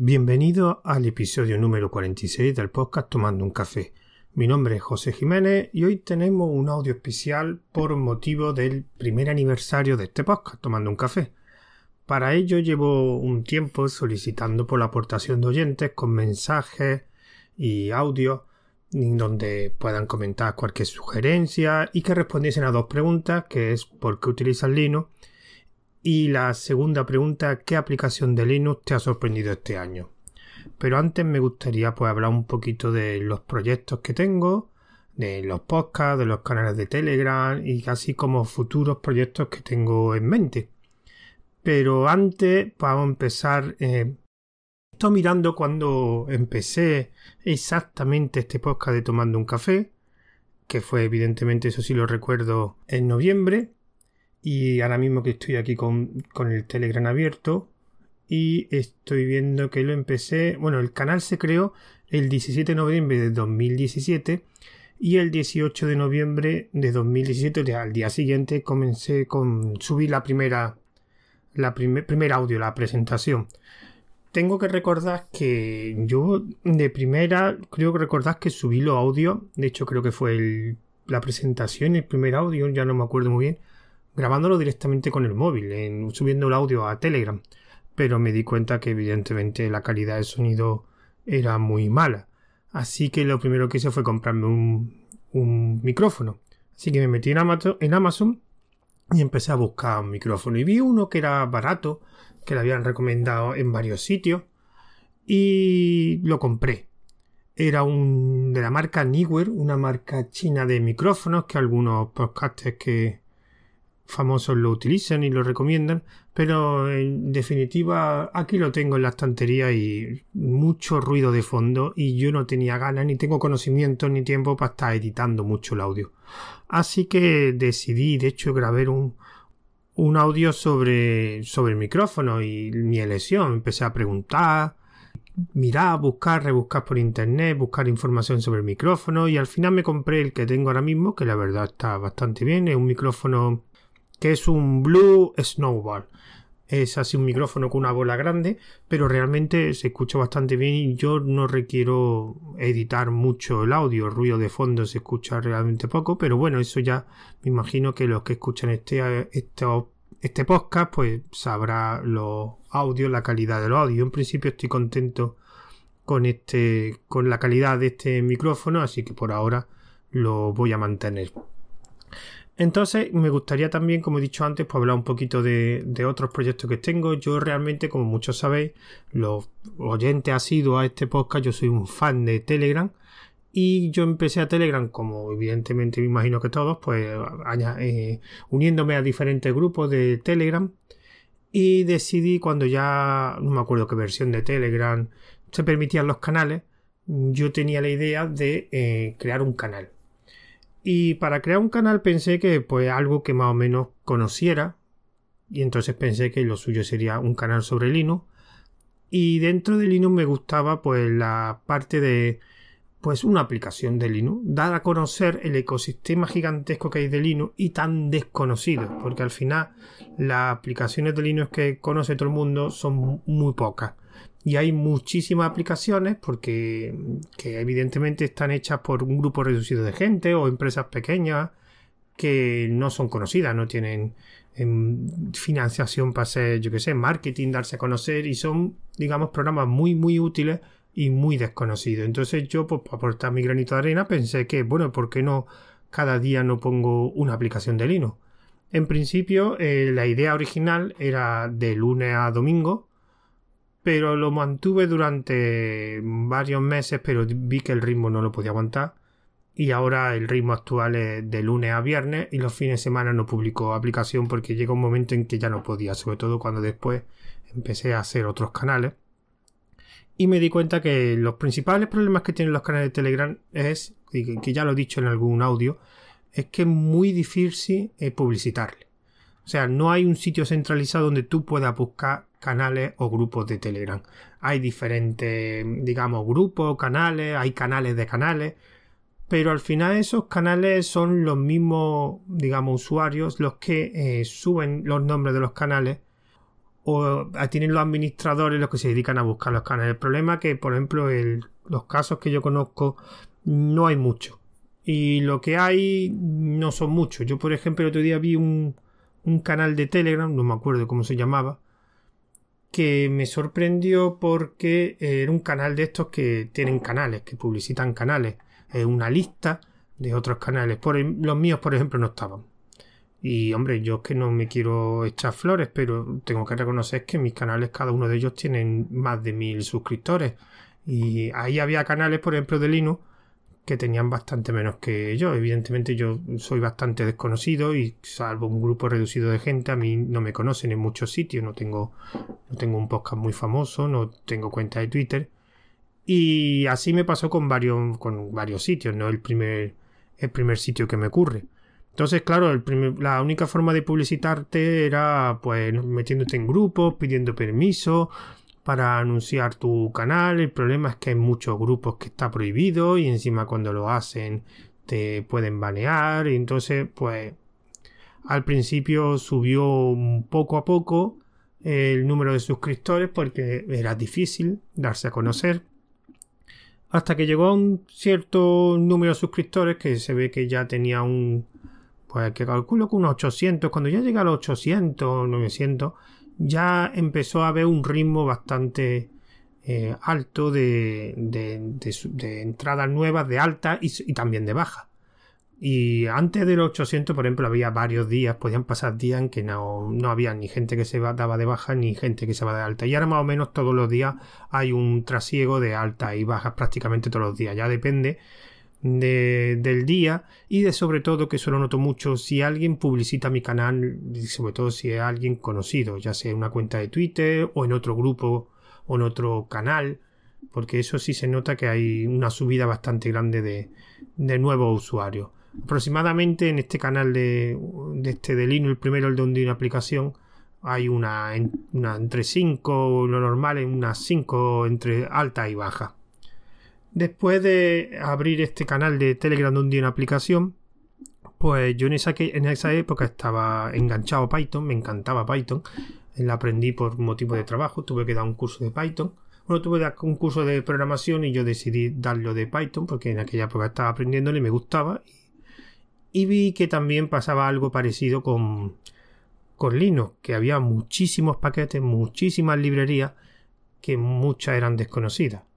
Bienvenido al episodio número 46 del podcast Tomando un café. Mi nombre es José Jiménez y hoy tenemos un audio especial por motivo del primer aniversario de este podcast Tomando un café. Para ello llevo un tiempo solicitando por la aportación de oyentes con mensajes y audios donde puedan comentar cualquier sugerencia y que respondiesen a dos preguntas que es ¿por qué utilizas Linux? Y la segunda pregunta, ¿qué aplicación de Linux te ha sorprendido este año? Pero antes me gustaría pues hablar un poquito de los proyectos que tengo, de los podcasts, de los canales de Telegram y casi como futuros proyectos que tengo en mente. Pero antes vamos a empezar. Eh, estoy mirando cuando empecé exactamente este podcast de Tomando un Café, que fue evidentemente, eso sí lo recuerdo, en noviembre y ahora mismo que estoy aquí con, el Telegram abierto y estoy viendo que lo empecé, bueno, el canal se creó el 17 de noviembre de 2017 y el 18 de noviembre de 2017, al día siguiente, comencé con subir la primera, la primer audio, la presentación. Tengo que recordar que yo de primera, creo que recordar que subí los audios, de hecho creo que fue la presentación, el primer audio, ya no me acuerdo muy bien, grabándolo directamente con el móvil, en, subiendo el audio a Telegram. Pero me di cuenta que evidentemente la calidad del sonido era muy mala. Así que lo primero que hice fue comprarme un, micrófono. Así que me metí en Amazon, y empecé a buscar un micrófono. Y vi uno que era barato, que lo habían recomendado en varios sitios. Y lo compré. Era un de la marca Neewer, una marca china de micrófonos que algunos podcasters que, famosos lo utilizan y lo recomiendan, pero en definitiva aquí lo tengo en la estantería y mucho ruido de fondo y yo no tenía ganas ni tengo conocimiento ni tiempo para estar editando mucho el audio. Así que decidí, de hecho grabé un, un audio sobre, sobre el micrófono y mi elección. Empecé a preguntar, mirar, buscar, rebuscar por internet, buscar información sobre el micrófono y al final me compré el que tengo ahora mismo, que la verdad está bastante bien. Es un micrófono que es un Blue Snowball. Es así un micrófono con una bola grande, pero realmente se escucha bastante bien y yo no requiero editar mucho el audio, el ruido de fondo se escucha realmente poco, pero bueno, eso ya me imagino que los que escuchan este, este, este podcast pues sabrá los audios, la calidad del audio. En principio estoy contento con este, con la calidad de este micrófono, así que por ahora lo voy a mantener. Entonces, me gustaría también, como he dicho antes, pues hablar un poquito de, otros proyectos que tengo. Yo realmente, como muchos sabéis, los oyentes asiduos a este podcast, yo soy un fan de Telegram. Y yo empecé a Telegram, como evidentemente me imagino que todos, pues eh, uniéndome a diferentes grupos de Telegram. Y decidí cuando ya, no me acuerdo qué versión de Telegram se permitían los canales, yo tenía la idea de eh, crear un canal y para crear un canal pensé que pues algo que más o menos conociera. Y entonces pensé que lo suyo sería un canal sobre Linux. Y dentro de Linux me gustaba pues la parte de pues una aplicación de Linux, dar a conocer el ecosistema gigantesco que hay de Linux y tan desconocido, porque al final las aplicaciones de Linux que conoce todo el mundo son muy pocas y hay muchísimas aplicaciones porque que evidentemente están hechas por un grupo reducido de gente o empresas pequeñas que no son conocidas, no tienen em, financiación para hacer, yo que sé, marketing, darse a conocer y son, digamos, programas muy, muy útiles y muy desconocidos. Entonces yo, pues, para aportar mi granito de arena, pensé que, bueno, ¿por qué no cada día no pongo una aplicación de Linux? En principio, eh, la idea original era de lunes a domingo, pero lo mantuve durante varios meses, pero vi que el ritmo no lo podía aguantar. Y ahora el ritmo actual es de lunes a viernes y los fines de semana no publico aplicación porque llega un momento en que ya no podía, sobre todo cuando después empecé a hacer otros canales. Y me di cuenta que los principales problemas que tienen los canales de Telegram es, que ya lo he dicho en algún audio, es que es muy difícil eh, publicitarle. O sea, no hay un sitio centralizado donde tú puedas buscar canales o grupos de Telegram. Hay diferentes, digamos, grupos, canales, hay canales de canales, pero al final esos canales son los mismos, digamos, usuarios los que eh, suben los nombres de los canales o tienen los administradores los que se dedican a buscar los canales. El problema es que, por ejemplo, el, los casos que yo conozco no hay mucho. Y lo que hay no son muchos. Yo, por ejemplo, el otro día vi un, un canal de Telegram, no me acuerdo cómo se llamaba, que me sorprendió porque era un canal de estos que tienen canales, que publicitan canales. Es una lista de otros canales. Por, los míos, por ejemplo, no estaban. Y hombre, yo es que no me quiero echar flores, pero tengo que reconocer que mis canales, cada uno de ellos tienen más de mil suscriptores. Y ahí había canales, por ejemplo, de Linux que tenían bastante menos que yo. Evidentemente yo soy bastante desconocido y salvo un grupo reducido de gente, a mí no me conocen en muchos sitios, no tengo, no tengo un podcast muy famoso, no tengo cuenta de Twitter. Y así me pasó con varios, con varios sitios, no el primer, el primer sitio que me ocurre. Entonces, claro, la única forma de publicitarte era pues metiéndote en grupos, pidiendo permiso, para anunciar tu canal. El problema es que hay muchos grupos que está prohibido y encima cuando lo hacen te pueden banear. Y entonces, pues al principio subió poco a poco el número de suscriptores porque era difícil darse a conocer. Hasta que llegó a un cierto número de suscriptores que se ve que ya tenía un... Pues que calculo que unos 800. Cuando ya llega a los 800, 900 ya empezó a haber un ritmo bastante eh, alto de, de, entradas nuevas, de alta y, también de baja. Y antes de los 800, por ejemplo, había varios días, podían pasar días en que no, no había ni gente que se daba de baja ni gente que se va de alta. Y ahora más o menos todos los días hay un trasiego de alta y bajas prácticamente todos los días. Ya depende del día y de sobre todo que eso lo noto mucho si alguien publicita mi canal sobre todo si es alguien conocido ya sea en una cuenta de Twitter o en otro grupo o en otro canal porque eso sí se nota que hay una subida bastante grande de, de nuevos usuarios. Aproximadamente en este canal de, de este de Linux el primero el de una aplicación hay una, una entre 5 lo normal en unas 5 entre alta y baja Después de abrir este canal de Telegram donde una aplicación, pues yo en esa, en esa época estaba enganchado a Python, me encantaba Python, la aprendí por motivo de trabajo, tuve que dar un curso de Python. Bueno, tuve que dar un curso de programación y yo decidí darlo de Python porque en aquella época estaba aprendiéndolo y me gustaba. Y vi que también pasaba algo parecido con, con Linux, que había muchísimos paquetes, muchísimas librerías que muchas eran desconocidas.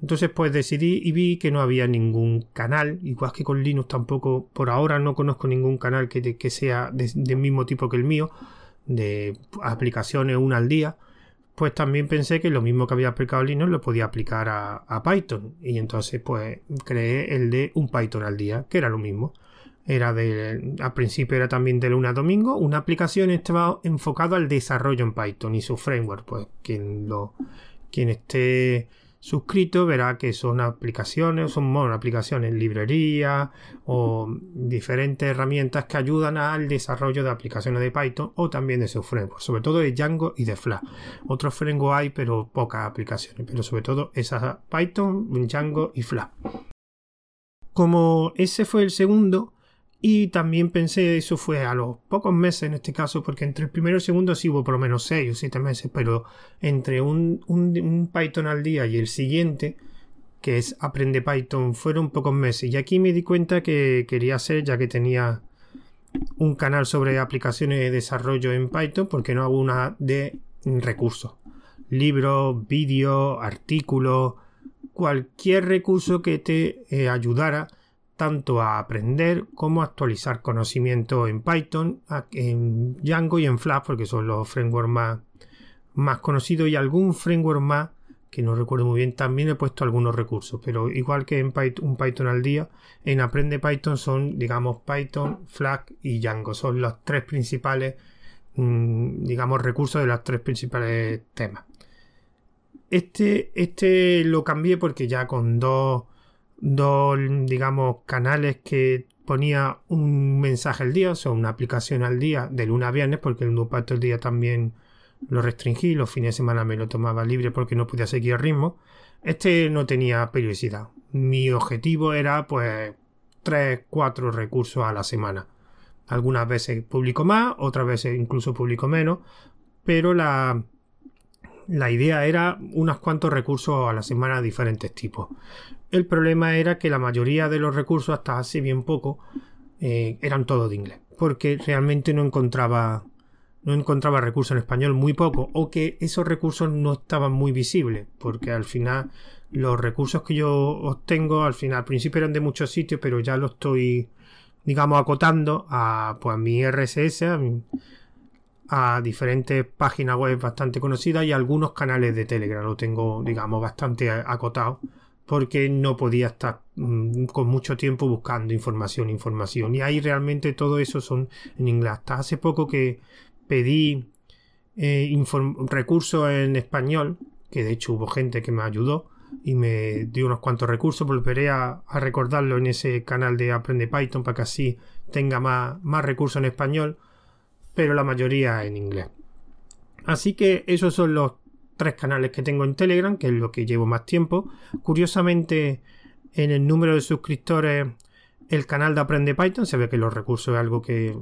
Entonces pues decidí y vi que no había ningún canal, igual que con Linux tampoco, por ahora no conozco ningún canal que, que sea del mismo tipo que el mío, de aplicaciones una al día, pues también pensé que lo mismo que había aplicado Linux lo podía aplicar a, Python. Y entonces pues creé el de un Python al día, que era lo mismo. Era de, al principio era también de lunes a domingo, una aplicación estaba enfocada al desarrollo en Python y su framework, pues quien lo, quien esté suscrito verá que son aplicaciones, son bueno, aplicaciones, librerías o diferentes herramientas que ayudan al desarrollo de aplicaciones de Python o también de su framework, sobre todo de Django y de Flash. Otros frameworks hay, pero pocas aplicaciones, pero sobre todo esas Python, Django y Flash. Como ese fue el segundo, y también pensé, eso fue a los pocos meses en este caso, porque entre el primero y el segundo sí hubo por lo menos 6 o 7 meses, pero entre un, un, Python al día y el siguiente, que es Aprende Python, fueron pocos meses. Y aquí me di cuenta que quería hacer, ya que tenía un canal sobre aplicaciones de desarrollo en Python, porque no hago una de recursos. Libros, vídeos, artículos, cualquier recurso que te eh, ayudara tanto a aprender como actualizar conocimiento en Python, en Django y en Flash, porque son los frameworks más, más conocidos y algún framework más que no recuerdo muy bien, también he puesto algunos recursos, pero igual que en Python, un Python al día, en Aprende Python son, digamos, Python, Flash y Django. Son los tres principales, mm, digamos, recursos de los tres principales temas. Este, este lo cambié porque ya con dos dos, digamos, canales que ponía un mensaje al día, o sea, una aplicación al día, de lunes a viernes, porque el Nupato el día también lo restringí, los fines de semana me lo tomaba libre porque no podía seguir el ritmo. Este no tenía periodicidad. Mi objetivo era, pues, 3, 4 recursos a la semana. Algunas veces publico más, otras veces incluso publico menos, pero la, la idea era unos cuantos recursos a la semana de diferentes tipos. El problema era que la mayoría de los recursos, hasta hace bien poco, eh, eran todos de inglés. Porque realmente no encontraba. No encontraba recursos en español muy poco. O que esos recursos no estaban muy visibles. Porque al final. Los recursos que yo obtengo. Al final. Al principio eran de muchos sitios. Pero ya lo estoy. Digamos. acotando a. Pues mi RSS. A a diferentes páginas web bastante conocidas y algunos canales de Telegram. Lo tengo, digamos, bastante acotado porque no podía estar mm, con mucho tiempo buscando información, información. Y ahí realmente todo eso son en inglés. Hasta hace poco que pedí eh, recursos en español, que de hecho hubo gente que me ayudó y me dio unos cuantos recursos. Volveré a, recordarlo en ese canal de Aprende Python para que así tenga más, más recursos en español pero la mayoría en inglés. Así que esos son los tres canales que tengo en Telegram, que es lo que llevo más tiempo. Curiosamente, en el número de suscriptores, el canal de Aprende Python, se ve que los recursos es algo que,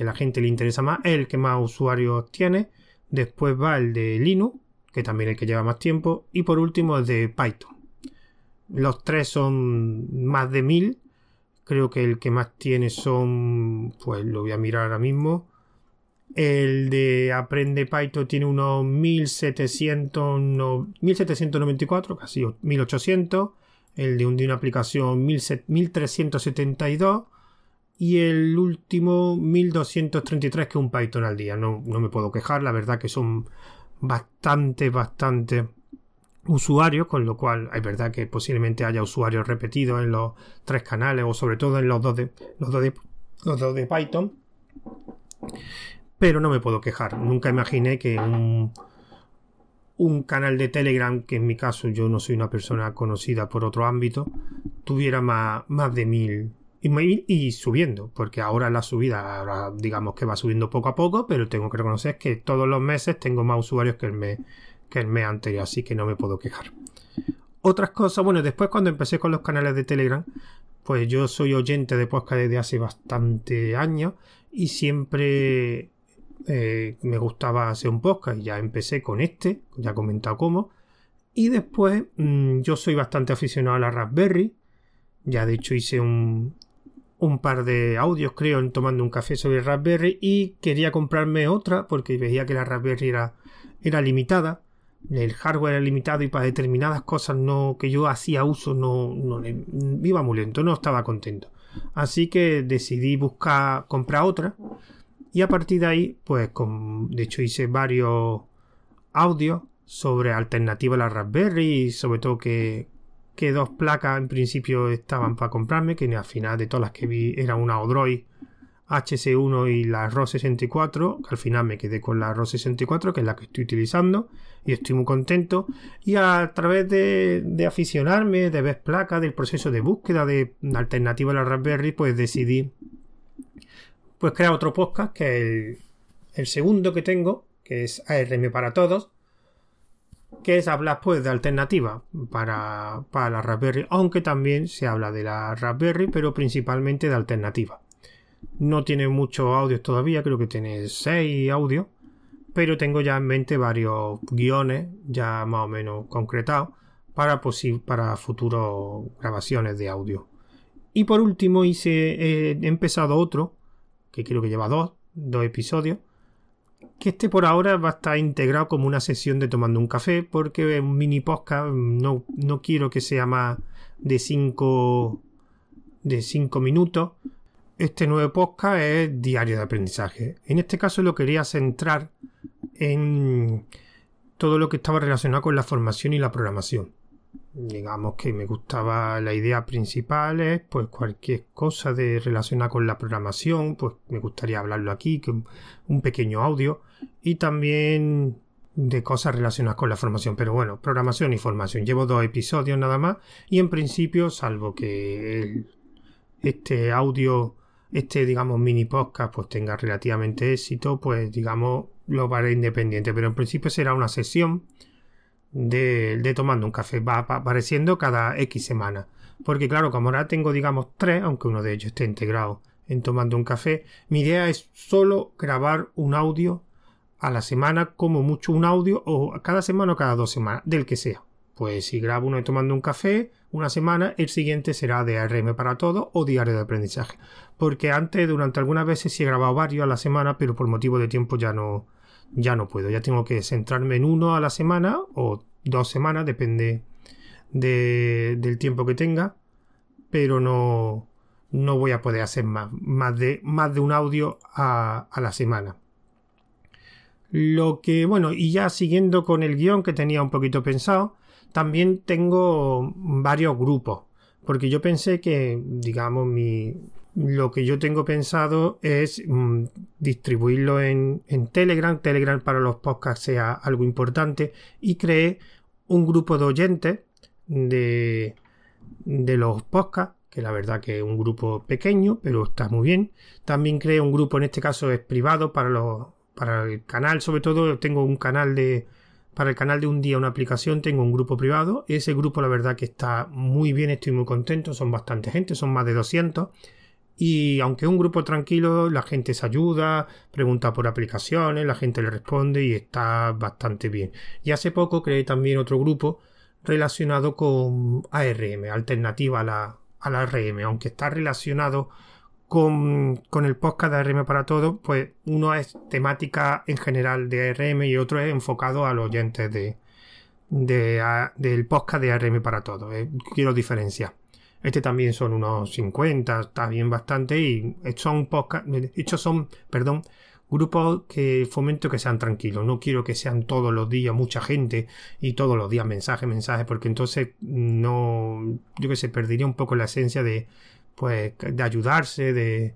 a la gente le interesa más, es el que más usuarios tiene. Después va el de Linux, que también es el que lleva más tiempo. Y por último el de Python. Los tres son más de mil. Creo que el que más tiene son, pues lo voy a mirar ahora mismo, el de Aprende Python tiene unos 1700, 1794, casi 1800. El de una aplicación 1372. Y el último 1233, que es un Python al día. No, no me puedo quejar, la verdad que son bastante, bastante usuarios, con lo cual es verdad que posiblemente haya usuarios repetidos en los tres canales o sobre todo en los dos de, los dos de, los dos de Python pero no me puedo quejar. Nunca imaginé que un, un canal de Telegram, que en mi caso yo no soy una persona conocida por otro ámbito, tuviera más, más de mil. Y, subiendo, porque ahora la subida, ahora digamos que va subiendo poco a poco, pero tengo que reconocer que todos los meses tengo más usuarios que el mes, que el mes anterior, así que no me puedo quejar. Otras cosas, bueno, después cuando empecé con los canales de Telegram, pues yo soy oyente de podcast desde hace bastante años y siempre eh, me gustaba hacer un podcast y ya empecé con este, ya he comentado cómo. Y después mm, yo soy bastante aficionado a la Raspberry. Ya de hecho hice un, un par de audios, creo, en tomando un café sobre Raspberry y quería comprarme otra porque veía que la Raspberry era, era limitada. El hardware era limitado y para determinadas cosas no, que yo hacía uso no, no iba muy lento, no estaba contento. Así que decidí buscar comprar otra y a partir de ahí, pues de hecho hice varios audios sobre alternativas a la Raspberry y sobre todo que, que dos placas en principio estaban para comprarme, que al final de todas las que vi era una Odroid HC1 y la ROS 64, que al final me quedé con la ROS 64, que es la que estoy utilizando, y estoy muy contento. Y a través de, de aficionarme, de ver placas, del proceso de búsqueda de alternativa a la Raspberry, pues decidí pues crea otro podcast, que es el, segundo que tengo, que es ARM para todos, que es hablar pues de alternativa para, para la Raspberry, aunque también se habla de la Raspberry, pero principalmente de alternativa. No tiene muchos audios todavía, creo que tiene 6 audios, pero tengo ya en mente varios guiones ya más o menos concretados para, para futuras grabaciones de audio. Y por último hice, he empezado otro que creo que lleva dos, dos episodios, que este por ahora va a estar integrado como una sesión de tomando un café, porque es un mini podcast, no, no quiero que sea más de cinco de cinco minutos. Este nuevo podcast es diario de aprendizaje. En este caso lo quería centrar en todo lo que estaba relacionado con la formación y la programación digamos que me gustaba la idea principal es pues cualquier cosa de relacionada con la programación pues me gustaría hablarlo aquí que un pequeño audio y también de cosas relacionadas con la formación. Pero bueno programación y formación. Llevo dos episodios nada más y en principio salvo que este audio este digamos mini podcast pues tenga relativamente éxito pues digamos lo haré independiente. Pero en principio será una sesión de, tomando un café. Va apareciendo cada X semana. Porque claro, como ahora tengo, digamos, tres, aunque uno de ellos esté integrado en tomando un café, mi idea es solo grabar un audio a la semana como mucho un audio o cada semana o cada dos semanas, del que sea. Pues si grabo uno de tomando un café una semana, el siguiente será de ARM para todo o diario de aprendizaje. Porque antes, durante algunas veces sí he grabado varios a la semana, pero por motivo de tiempo ya no, ya no puedo. Ya tengo que centrarme en uno a la semana o dos semanas, depende del tiempo que tenga. Pero no, no voy a poder hacer más, más de, más de un audio a, a la semana. Lo que, bueno, y ya siguiendo con el guion que tenía un poquito pensado, también tengo varios grupos, porque yo pensé que, digamos, mi, lo que yo tengo pensado es mm, distribuirlo en, en, Telegram. Telegram para los podcasts sea algo importante. Y creé un grupo de oyentes de, de los podcasts, que la verdad que es un grupo pequeño, pero está muy bien. También creé un grupo, en este caso es privado, para para el canal, sobre todo tengo un canal de para el canal de un día una aplicación, tengo un grupo privado. Ese grupo la verdad que está muy bien, estoy muy contento, son bastante gente, son más de 200. Y aunque es un grupo tranquilo, la gente se ayuda, pregunta por aplicaciones, la gente le responde y está bastante bien. Y hace poco creé también otro grupo relacionado con ARM, alternativa a la, a la ARM, aunque está relacionado con, el podcast de ARM para todos, pues uno es temática en general de ARM y otro es enfocado a los oyentes de, del podcast de ARM para todos. Eh, quiero diferenciar. Este también son unos 50, está bien bastante y son podcast, son, perdón, grupos que fomento que sean tranquilos. No quiero que sean todos los días mucha gente y todos los días mensaje, mensaje, porque entonces no, yo que sé, perdería un poco la esencia de, pues de ayudarse, de,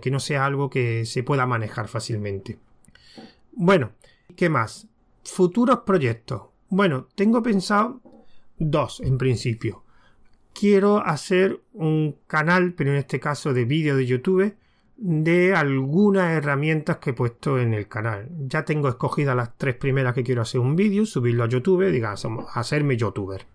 que no sea algo que se pueda manejar fácilmente. Bueno, ¿qué más? Futuros proyectos. Bueno, tengo pensado dos en principio. Quiero hacer un canal, pero en este caso de vídeo de YouTube, de algunas herramientas que he puesto en el canal. Ya tengo escogidas las tres primeras que quiero hacer un vídeo, subirlo a YouTube, digamos, hacerme youtuber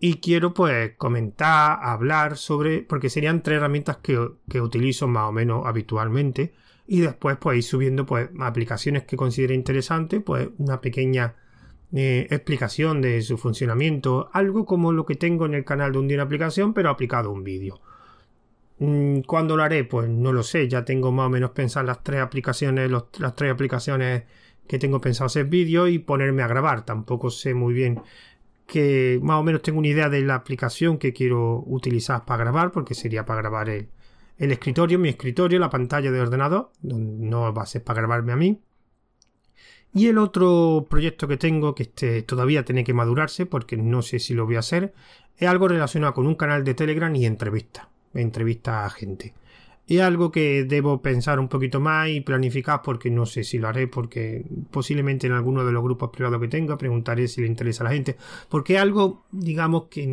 y quiero pues comentar, hablar sobre, porque serían tres herramientas que, que, utilizo más o menos habitualmente y después pues ir subiendo pues aplicaciones que considere interesantes, pues una pequeña eh, explicación de su funcionamiento, algo como lo que tengo en el canal de un día en aplicación pero aplicado un vídeo. Mm, ¿Cuándo lo haré? Pues no lo sé, ya tengo más o menos pensar las tres aplicaciones, las tres aplicaciones que tengo pensado hacer vídeo y ponerme a grabar, tampoco sé muy bien que más o menos tengo una idea de la aplicación que quiero utilizar para grabar, porque sería para grabar el, escritorio, mi escritorio, la pantalla de ordenador, no va a ser para grabarme a mí. Y el otro proyecto que tengo, que este todavía tiene que madurarse, porque no sé si lo voy a hacer, es algo relacionado con un canal de Telegram y entrevistas, entrevistas a gente. Es algo que debo pensar un poquito más y planificar porque no sé si lo haré, porque posiblemente en alguno de los grupos privados que tenga preguntaré si le interesa a la gente, porque es algo, digamos que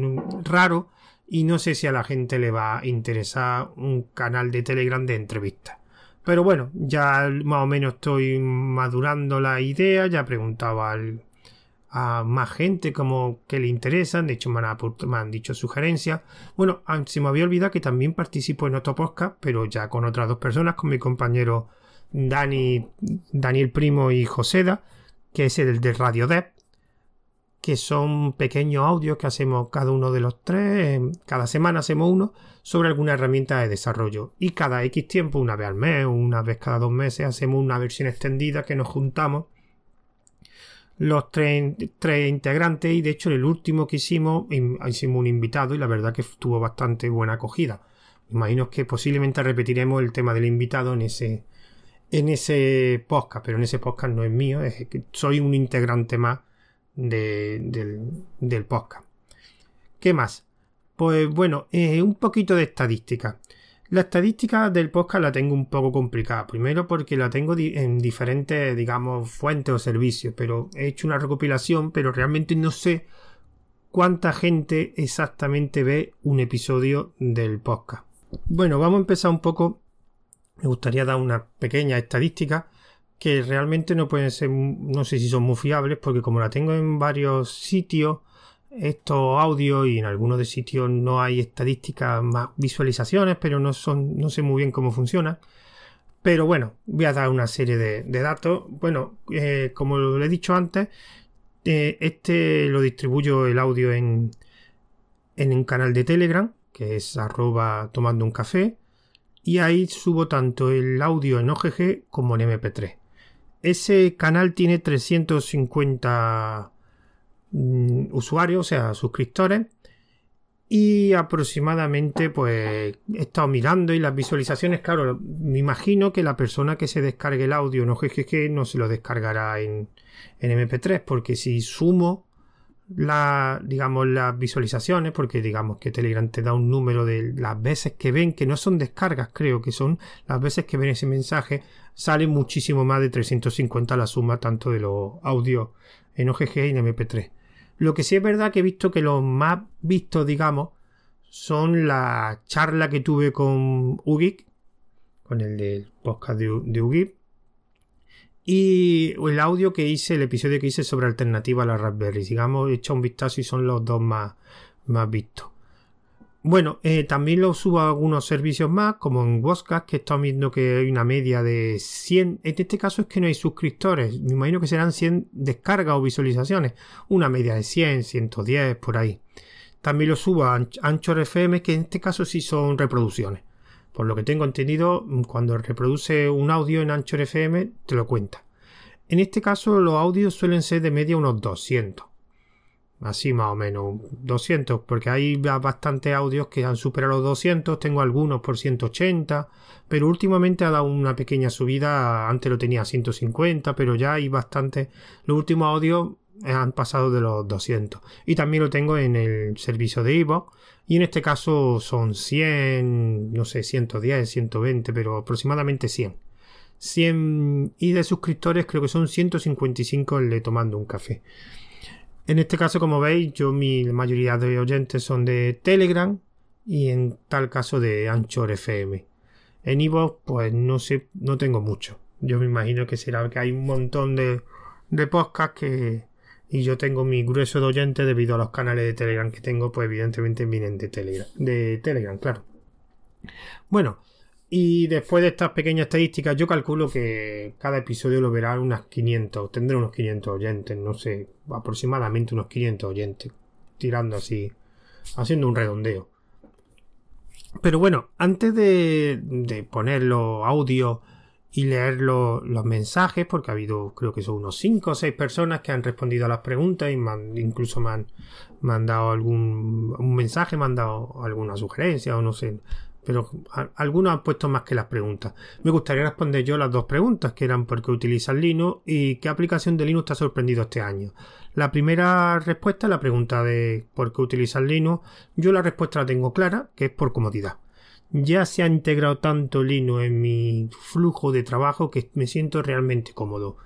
raro y no sé si a la gente le va a interesar un canal de Telegram de entrevistas. Pero bueno, ya más o menos estoy madurando la idea, ya preguntaba a más gente como que le interesan. De hecho, me han, dicho sugerencias. Bueno, se me había olvidado que también participo en otro podcast, pero ya con otras dos personas, con mi compañero Dani, Daniel Primo y Joseda, que es el de Radio Dev, que son pequeños audios que hacemos cada uno de los tres. Cada semana hacemos uno sobre alguna herramienta de desarrollo. Y cada X tiempo, una vez al mes una vez cada dos meses, hacemos una versión extendida que nos juntamos los tres, integrantes y de hecho el último que hicimos hicimos un invitado y la verdad que tuvo bastante buena acogida. Imagino que posiblemente repetiremos el tema del invitado en ese en ese podcast, pero en ese podcast no es mío, es que soy un integrante más del, podcast. ¿Qué más? Pues bueno, eh, un poquito de estadística. La estadística del podcast la tengo un poco complicada. Primero porque la tengo en diferentes, digamos, fuentes o servicios. Pero he hecho una recopilación, pero realmente no sé cuánta gente exactamente ve un episodio del podcast. Bueno, vamos a empezar un poco. Me gustaría dar una pequeña estadística que realmente no pueden ser, no sé si son muy fiables, porque como la tengo en varios sitios, estos audios y en algunos de sitios no hay estadísticas más visualizaciones, pero no son, no sé muy bien cómo funciona. Pero bueno, voy a dar una serie de, datos. Bueno, eh, como lo he dicho antes, eh, este lo distribuyo el audio en, en un canal de Telegram, que es arroba tomando un café. Y ahí subo tanto el audio en OGG como en MP3. Ese canal tiene 350 mm, usuarios, o sea, suscriptores y aproximadamente pues he estado mirando y las visualizaciones claro me imagino que la persona que se descargue el audio no que no se lo descargará en, en mp3 porque si sumo la digamos las visualizaciones porque digamos que telegram te da un número de las veces que ven que no son descargas creo que son las veces que ven ese mensaje sale muchísimo más de 350 la suma tanto de los audios en OGG y en mp3 lo que sí es verdad que he visto que los más vistos, digamos, son la charla que tuve con Ugik, con el del podcast de, de y el audio que hice, el episodio que hice sobre alternativa a la Raspberry. Digamos, hecho un vistazo y son los dos más, más vistos. Bueno, eh, también lo subo a algunos servicios más, como en Woscast, que estado viendo que hay una media de 100. En este caso es que no hay suscriptores. Me imagino que serán 100 descargas o visualizaciones. Una media de 100, 110, por ahí. También lo subo a Anchor FM, que en este caso sí son reproducciones. Por lo que tengo entendido, cuando reproduce un audio en Anchor FM, te lo cuenta. En este caso, los audios suelen ser de media unos 200 así más o menos 200 porque hay bastantes audios que han superado los 200 tengo algunos por 180 pero últimamente ha dado una pequeña subida antes lo tenía a 150 pero ya hay bastantes los últimos audios han pasado de los 200 y también lo tengo en el servicio de Ivo y en este caso son 100 no sé 110 120 pero aproximadamente 100 100 y de suscriptores creo que son 155 el de tomando un café en este caso, como veis, yo mi mayoría de oyentes son de Telegram y en tal caso de Anchor FM. En Evox, pues no sé, no tengo mucho. Yo me imagino que será que hay un montón de, de podcasts que. Y yo tengo mi grueso de oyentes debido a los canales de Telegram que tengo, pues evidentemente vienen de Telegram. De Telegram, claro. Bueno, y después de estas pequeñas estadísticas, yo calculo que cada episodio lo verá unas 500, tendré unos 500 oyentes, no sé, aproximadamente unos 500 oyentes, tirando así, haciendo un redondeo. Pero bueno, antes de, de poner los y leer los, mensajes, porque ha habido, creo que son unos 5 o 6 personas que han respondido a las preguntas y incluso me han, mandado algún un mensaje, me han dado alguna sugerencia o no sé, pero algunos han puesto más que las preguntas. Me gustaría responder yo las dos preguntas, que eran por qué utilizas Linux y qué aplicación de Linux te ha sorprendido este año. La primera respuesta, la pregunta de por qué utilizas Linux, yo la respuesta la tengo clara, que es por comodidad. Ya se ha integrado tanto Linux en mi flujo de trabajo que me siento realmente cómodo.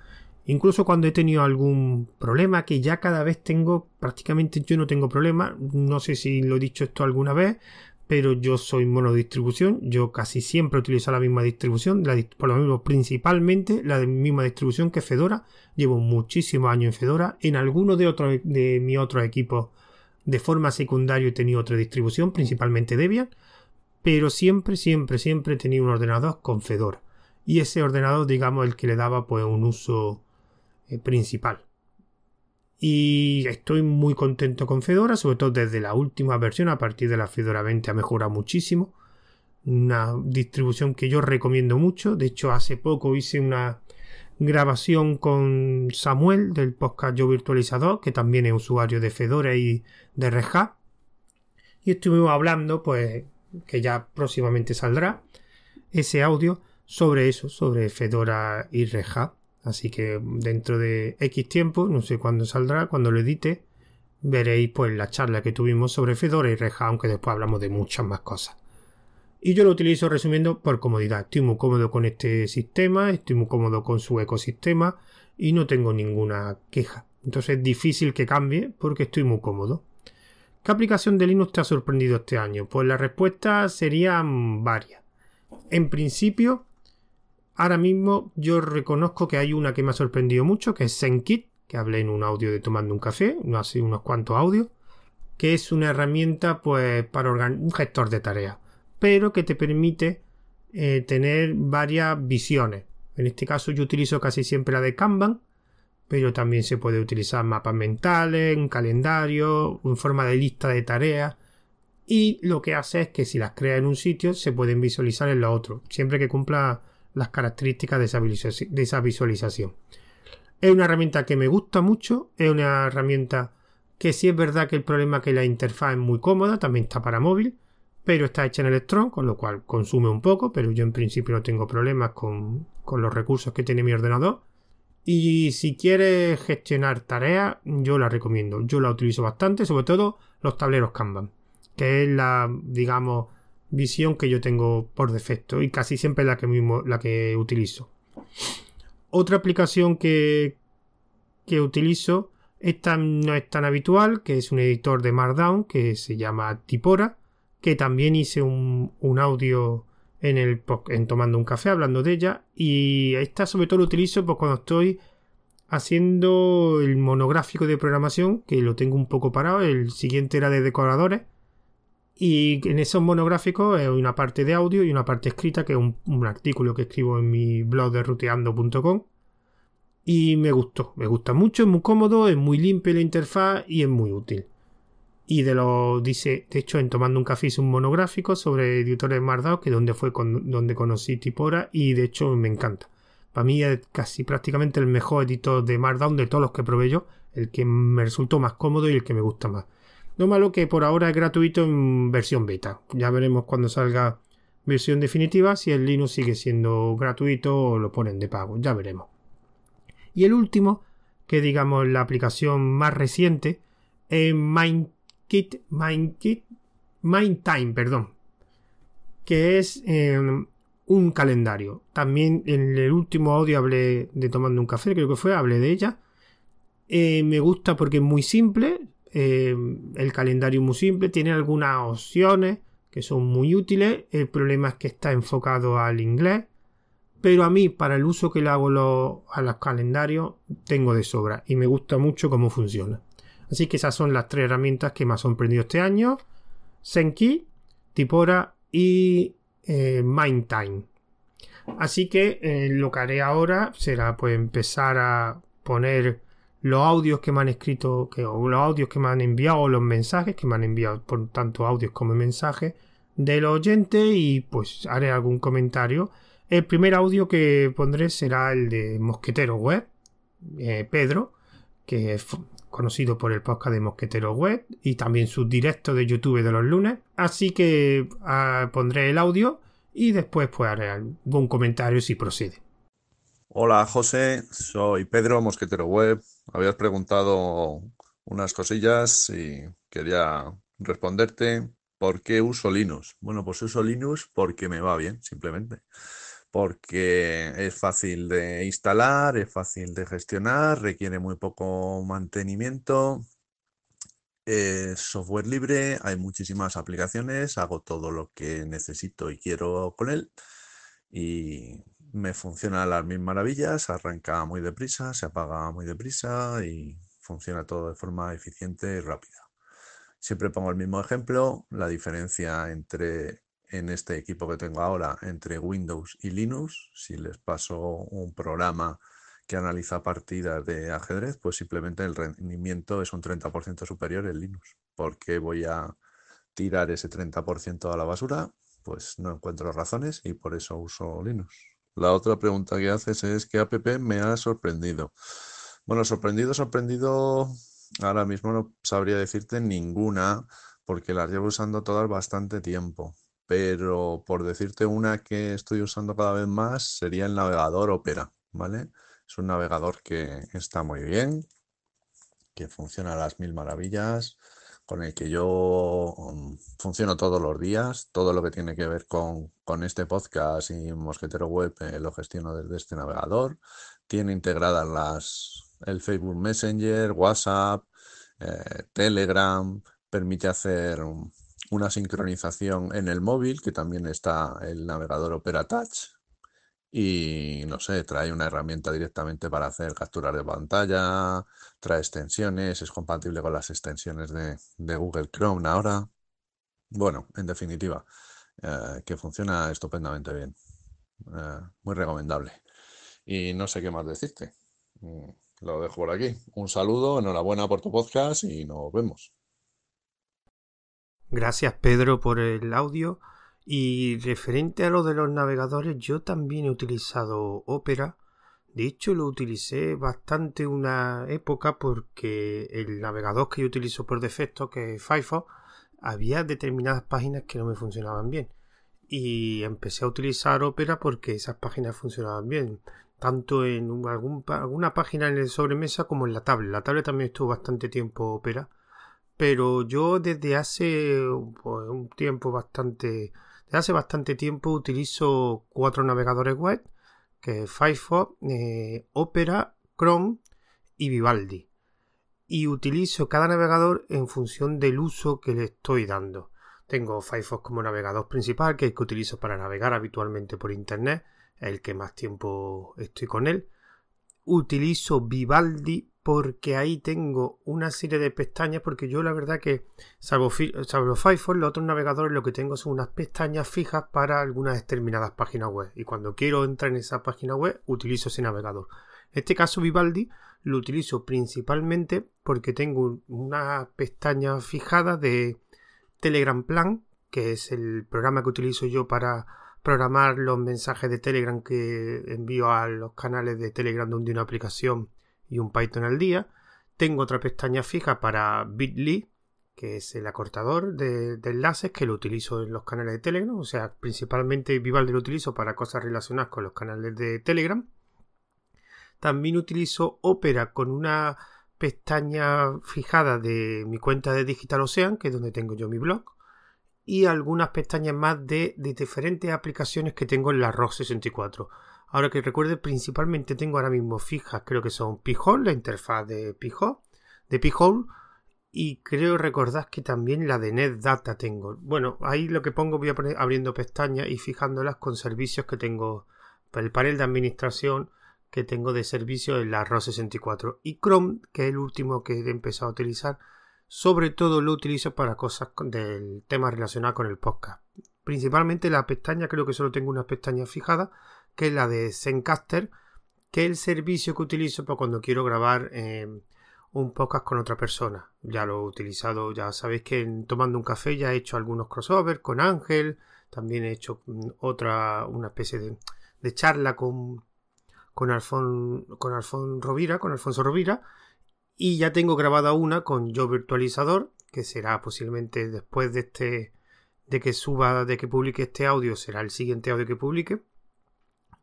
Incluso cuando he tenido algún problema, que ya cada vez tengo, prácticamente yo no tengo problema, no sé si lo he dicho esto alguna vez, pero yo soy monodistribución, yo casi siempre utilizo la misma distribución, por lo mismo principalmente la misma distribución que Fedora, llevo muchísimos años en Fedora, en algunos de, otro, de mi otros equipos de forma secundaria he tenido otra distribución, principalmente Debian, pero siempre, siempre, siempre tenido un ordenador con Fedora, y ese ordenador, digamos, el que le daba pues un uso eh, principal. Y estoy muy contento con Fedora, sobre todo desde la última versión, a partir de la Fedora 20 ha mejorado muchísimo. Una distribución que yo recomiendo mucho. De hecho, hace poco hice una grabación con Samuel del podcast Yo Virtualizador, que también es usuario de Fedora y de Red. Y estuvimos hablando, pues, que ya próximamente saldrá ese audio sobre eso, sobre Fedora y Red Hat. Así que dentro de X tiempo, no sé cuándo saldrá, cuando lo edite, veréis pues la charla que tuvimos sobre Fedora y Reja, aunque después hablamos de muchas más cosas. Y yo lo utilizo resumiendo por comodidad. Estoy muy cómodo con este sistema, estoy muy cómodo con su ecosistema y no tengo ninguna queja. Entonces es difícil que cambie porque estoy muy cómodo. ¿Qué aplicación de Linux te ha sorprendido este año? Pues la respuesta serían varias. En principio, Ahora mismo yo reconozco que hay una que me ha sorprendido mucho, que es ZenKit, que hablé en un audio de Tomando un Café, hace unos cuantos audios, que es una herramienta pues para un gestor de tareas, pero que te permite eh, tener varias visiones. En este caso yo utilizo casi siempre la de Kanban, pero también se puede utilizar mapas mentales, un calendario, en forma de lista de tareas. Y lo que hace es que si las crea en un sitio se pueden visualizar en la otro, siempre que cumpla las características de esa, visualización. Es una herramienta que me gusta mucho, es una herramienta que sí es verdad que el problema es que la interfaz es muy cómoda, también está para móvil, pero está hecha en Electron, con lo cual consume un poco, pero yo en principio no tengo problemas con los recursos que tiene mi ordenador. Y si quieres gestionar tareas, yo la recomiendo. Yo la utilizo bastante, sobre todo los tableros Kanban, que es la, digamos, visión que yo tengo por defecto y casi siempre la que la que utilizo. Otra aplicación que, que utilizo, esta no es tan habitual, que es un editor de Markdown que se llama Tipora, que también hice un, un audio en el en tomando un café hablando de ella y esta sobre todo lo utilizo pues cuando estoy haciendo el monográfico de programación que lo tengo un poco parado el siguiente era de decoradores y en esos monográficos hay una parte de audio y una parte escrita, que es un, artículo que escribo en mi blog de ruteando.com. Y me gustó, me gusta mucho, es muy cómodo, es muy limpio la interfaz y es muy útil. Y de lo dice, de hecho, en Tomando un Café hice un monográfico sobre editores Markdown, que donde fue donde conocí Tipora, y de hecho me encanta. Para mí es casi prácticamente el mejor editor de Markdown de todos los que probé yo, el que me resultó más cómodo y el que me gusta más. Lo malo que por ahora es gratuito en versión beta. Ya veremos cuando salga versión definitiva si el Linux sigue siendo gratuito o lo ponen de pago. Ya veremos. Y el último, que digamos la aplicación más reciente, es MindKit, MindKit, MindTime, perdón, que es em, un calendario. También en el último audio hablé de tomando un café, creo que fue, hablé de ella. Eh, me gusta porque es muy simple, eh, el calendario muy simple, tiene algunas opciones que son muy útiles. El problema es que está enfocado al inglés. Pero a mí, para el uso que le hago a los calendarios, tengo de sobra y me gusta mucho cómo funciona. Así que esas son las tres herramientas que me han sorprendido este año: Senki, Tipora y eh, MindTime. Así que eh, lo que haré ahora será pues empezar a poner los audios que me han escrito, que, o los audios que me han enviado, o los mensajes que me han enviado, por tanto audios como mensajes del oyente y pues haré algún comentario. El primer audio que pondré será el de Mosquetero Web, eh, Pedro, que conocido por el podcast de Mosquetero Web y también sus directos de YouTube de los lunes. Así que ah, pondré el audio y después pues haré algún comentario si procede. Hola José, soy Pedro Mosquetero Web. Habías preguntado unas cosillas y quería responderte por qué uso Linux. Bueno, pues uso Linux porque me va bien, simplemente. Porque es fácil de instalar, es fácil de gestionar, requiere muy poco mantenimiento, es software libre, hay muchísimas aplicaciones, hago todo lo que necesito y quiero con él. Y me funciona a las mil maravillas, arranca muy deprisa, se apaga muy deprisa y funciona todo de forma eficiente y rápida. Siempre pongo el mismo ejemplo, la diferencia entre en este equipo que tengo ahora entre Windows y Linux, si les paso un programa que analiza partidas de ajedrez, pues simplemente el rendimiento es un 30% superior en Linux. ¿Por qué voy a tirar ese 30% a la basura? Pues no encuentro razones y por eso uso Linux. La otra pregunta que haces es ¿qué app me ha sorprendido? Bueno, sorprendido, sorprendido, ahora mismo no sabría decirte ninguna porque las llevo usando todas bastante tiempo. Pero por decirte una que estoy usando cada vez más sería el navegador Opera, ¿vale? Es un navegador que está muy bien, que funciona a las mil maravillas con el que yo mm, funciono todos los días. Todo lo que tiene que ver con, este podcast y Mosquetero Web eh, lo gestiono desde este navegador. Tiene integradas las, el Facebook Messenger, WhatsApp, eh, Telegram. Permite hacer una sincronización en el móvil, que también está el navegador Opera Touch, y no sé, trae una herramienta directamente para hacer capturas de pantalla, trae extensiones, es compatible con las extensiones de, Google Chrome ahora. Bueno, en definitiva, eh, que funciona estupendamente bien. Eh, muy recomendable. Y no sé qué más decirte. Mm, lo dejo por aquí. Un saludo, enhorabuena por tu podcast y nos vemos. Gracias Pedro por el audio. Y referente a lo de los navegadores, yo también he utilizado Opera. De hecho, lo utilicé bastante una época porque el navegador que yo utilizo por defecto, que es Firefox, había determinadas páginas que no me funcionaban bien. Y empecé a utilizar Opera porque esas páginas funcionaban bien. Tanto en alguna página en el sobremesa como en la tablet. La tablet también estuvo bastante tiempo Opera. Pero yo desde hace pues, un tiempo bastante desde hace bastante tiempo utilizo cuatro navegadores web, que es Firefox, eh, Opera, Chrome y Vivaldi. Y utilizo cada navegador en función del uso que le estoy dando. Tengo Firefox como navegador principal, que es el que utilizo para navegar habitualmente por Internet, el que más tiempo estoy con él. Utilizo Vivaldi porque ahí tengo una serie de pestañas porque yo la verdad que salvo, salvo Firefox los otros navegadores lo que tengo son unas pestañas fijas para algunas determinadas páginas web. Y cuando quiero entrar en esa página web utilizo ese navegador. En este caso Vivaldi lo utilizo principalmente porque tengo una pestaña fijada de Telegram Plan que es el programa que utilizo yo para programar los mensajes de Telegram que envío a los canales de Telegram donde una aplicación y un Python al día. Tengo otra pestaña fija para Bitly, que es el acortador de, enlaces que lo utilizo en los canales de Telegram. O sea, principalmente Vivaldi lo utilizo para cosas relacionadas con los canales de Telegram. También utilizo Opera con una pestaña fijada de mi cuenta de Digital Ocean, que es donde tengo yo mi blog. Y algunas pestañas más de, de diferentes aplicaciones que tengo en la ROS 64. Ahora que recuerde, principalmente tengo ahora mismo fijas, creo que son Pijol, la interfaz de Pijol, de Pijol, y creo recordar que también la de NetData tengo. Bueno, ahí lo que pongo voy a poner abriendo pestañas y fijándolas con servicios que tengo, el panel de administración que tengo de servicio en la ROS 64 y Chrome, que es el último que he empezado a utilizar, sobre todo lo utilizo para cosas del tema relacionado con el podcast. Principalmente la pestaña, creo que solo tengo una pestaña fijada, que es la de Zencaster, que es el servicio que utilizo para cuando quiero grabar eh, un podcast con otra persona. Ya lo he utilizado, ya sabéis que tomando un café ya he hecho algunos crossovers con Ángel, también he hecho mm, otra, una especie de, charla con, con, Alfon, con Alfon Rovira, con Alfonso Rovira, y ya tengo grabada una con Yo Virtualizador, que será posiblemente después de este de que suba, de que publique este audio, será el siguiente audio que publique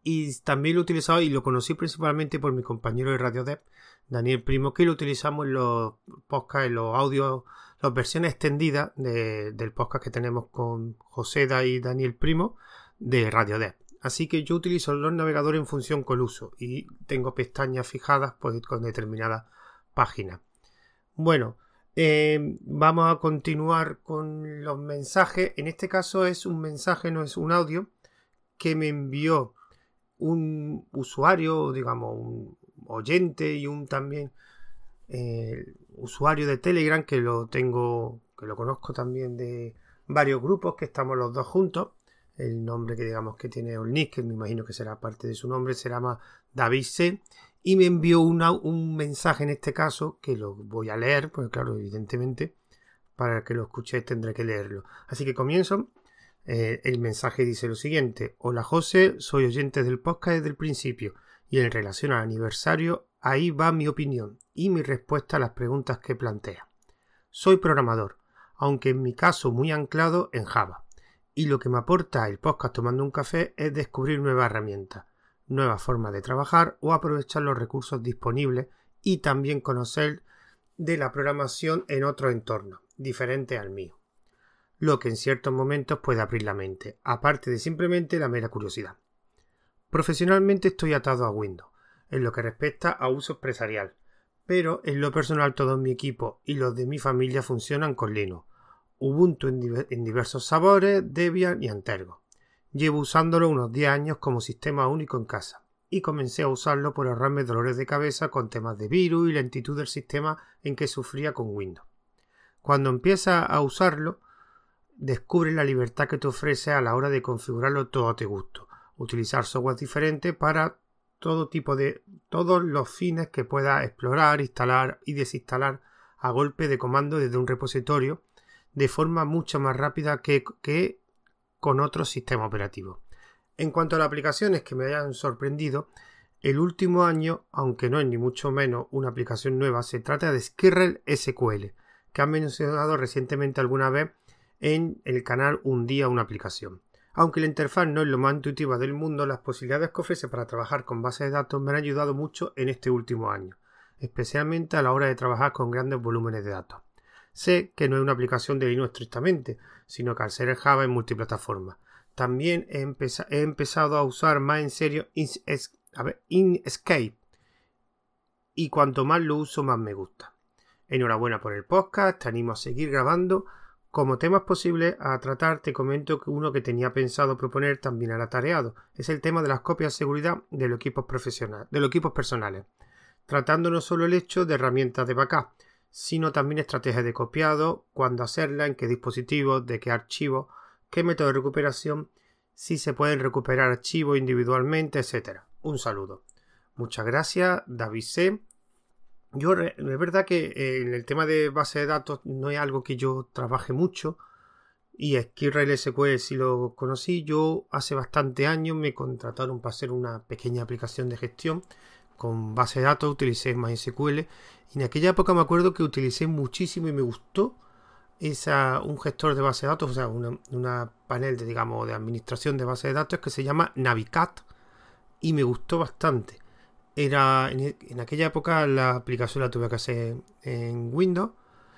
y también lo he utilizado y lo conocí principalmente por mi compañero de Radio Dev, Daniel Primo, que lo utilizamos en los podcasts, en los audios, las versiones extendidas del podcast que tenemos con Joseda y Daniel Primo de Radio Dev. Así que yo utilizo los navegadores en función con uso y tengo pestañas fijadas pues, con determinadas páginas. Bueno, eh, vamos a continuar con los mensajes. En este caso es un mensaje, no es un audio, que me envió un usuario, digamos, un oyente y un también eh, usuario de Telegram que lo tengo, que lo conozco también de varios grupos que estamos los dos juntos. El nombre que digamos que tiene el nick, que me imagino que será parte de su nombre, se llama David C. Y me envió un mensaje en este caso que lo voy a leer, pues claro, evidentemente, para que lo escuchéis tendré que leerlo. Así que comienzo. Eh, el mensaje dice lo siguiente: Hola José, soy oyente del podcast desde el principio y en relación al aniversario, ahí va mi opinión y mi respuesta a las preguntas que plantea. Soy programador, aunque en mi caso muy anclado en Java, y lo que me aporta el podcast tomando un café es descubrir nuevas herramientas, nuevas formas de trabajar o aprovechar los recursos disponibles y también conocer de la programación en otro entorno, diferente al mío lo que en ciertos momentos puede abrir la mente, aparte de simplemente la mera curiosidad. Profesionalmente estoy atado a Windows, en lo que respecta a uso empresarial, pero en lo personal todo mi equipo y los de mi familia funcionan con Linux, Ubuntu en, diversos sabores, Debian y Antergo. Llevo usándolo unos 10 años como sistema único en casa y comencé a usarlo por ahorrarme dolores de cabeza con temas de virus y lentitud del sistema en que sufría con Windows. Cuando empieza a usarlo, descubre la libertad que te ofrece a la hora de configurarlo todo a tu gusto. Utilizar software diferente para todo tipo de todos los fines que puedas explorar, instalar y desinstalar a golpe de comando desde un repositorio de forma mucho más rápida que, que con otros sistemas operativos. En cuanto a las aplicaciones que me hayan sorprendido, el último año, aunque no es ni mucho menos una aplicación nueva, se trata de Skirrel SQL, que han mencionado recientemente alguna vez en el canal Un día una aplicación. Aunque la interfaz no es lo más intuitiva del mundo, las posibilidades que ofrece para trabajar con bases de datos me han ayudado mucho en este último año, especialmente a la hora de trabajar con grandes volúmenes de datos. Sé que no es una aplicación de Linux estrictamente, sino que al ser el Java es multiplataforma. También he, empezado a usar más en serio Inkscape y cuanto más lo uso más me gusta. Enhorabuena por el podcast, te animo a seguir grabando como temas posibles a tratar, te comento que uno que tenía pensado proponer también era tareado. Es el tema de las copias de seguridad de los equipos profesionales, de los equipos personales, tratando no solo el hecho de herramientas de backup, sino también estrategias de copiado, cuándo hacerla, en qué dispositivos, de qué archivos, qué método de recuperación, si se pueden recuperar archivos individualmente, etc. Un saludo. Muchas gracias, David C. Yo, es verdad que eh, en el tema de base de datos no es algo que yo trabaje mucho. Y Skirrel SQL si lo conocí. Yo hace bastante años me contrataron para hacer una pequeña aplicación de gestión con base de datos. Utilicé MySQL. Y en aquella época me acuerdo que utilicé muchísimo y me gustó esa, un gestor de base de datos, o sea, una, panel de, digamos, de administración de base de datos que se llama Navicat. Y me gustó bastante era en, aquella época la aplicación la tuve que hacer en Windows.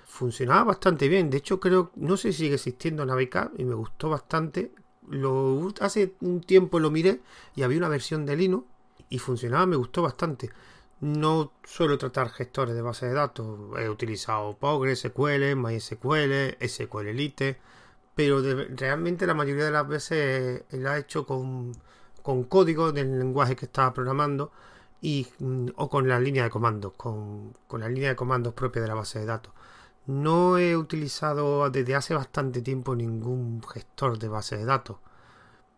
Funcionaba bastante bien. De hecho, creo, no sé si sigue existiendo Navicat y me gustó bastante. Lo, hace un tiempo lo miré y había una versión de Linux y funcionaba, me gustó bastante. No suelo tratar gestores de base de datos. He utilizado PostgreSQL, MySQL, SQLite, pero realmente la mayoría de las veces la he hecho con, con código del lenguaje que estaba programando y, mm, o con la línea de comandos, con, la línea de comandos propia de la base de datos. No he utilizado desde hace bastante tiempo ningún gestor de base de datos.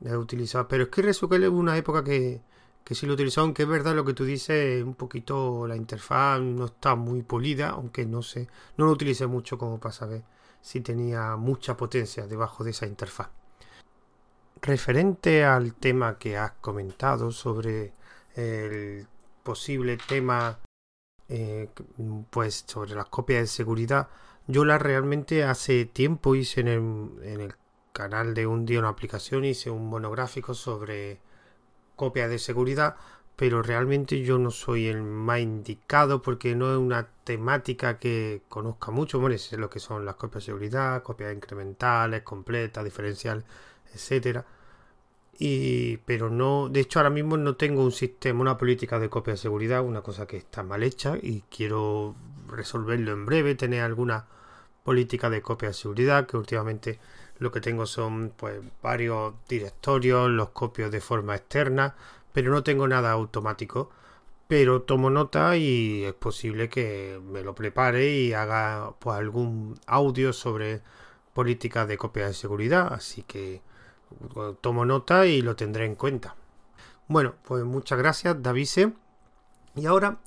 He utilizado, pero es que RSQL una época que, que sí lo he utilizado, aunque es verdad lo que tú dices, un poquito la interfaz no está muy pulida, aunque no sé, no lo utilicé mucho como para saber si tenía mucha potencia debajo de esa interfaz. Referente al tema que has comentado sobre el posible tema eh, pues sobre las copias de seguridad. Yo la realmente hace tiempo hice en el, en el canal de un día una aplicación hice un monográfico sobre copias de seguridad pero realmente yo no soy el más indicado porque no es una temática que conozca mucho. Bueno sé lo que son las copias de seguridad copias incrementales completas diferenciales etcétera y, pero no, de hecho ahora mismo no tengo un sistema, una política de copia de seguridad, una cosa que está mal hecha y quiero resolverlo en breve, tener alguna política de copia de seguridad, que últimamente lo que tengo son pues varios directorios, los copio de forma externa, pero no tengo nada automático. Pero tomo nota y es posible que me lo prepare y haga pues algún audio sobre políticas de copia de seguridad, así que tomo nota y lo tendré en cuenta. Bueno, pues muchas gracias, Davise. Y ahora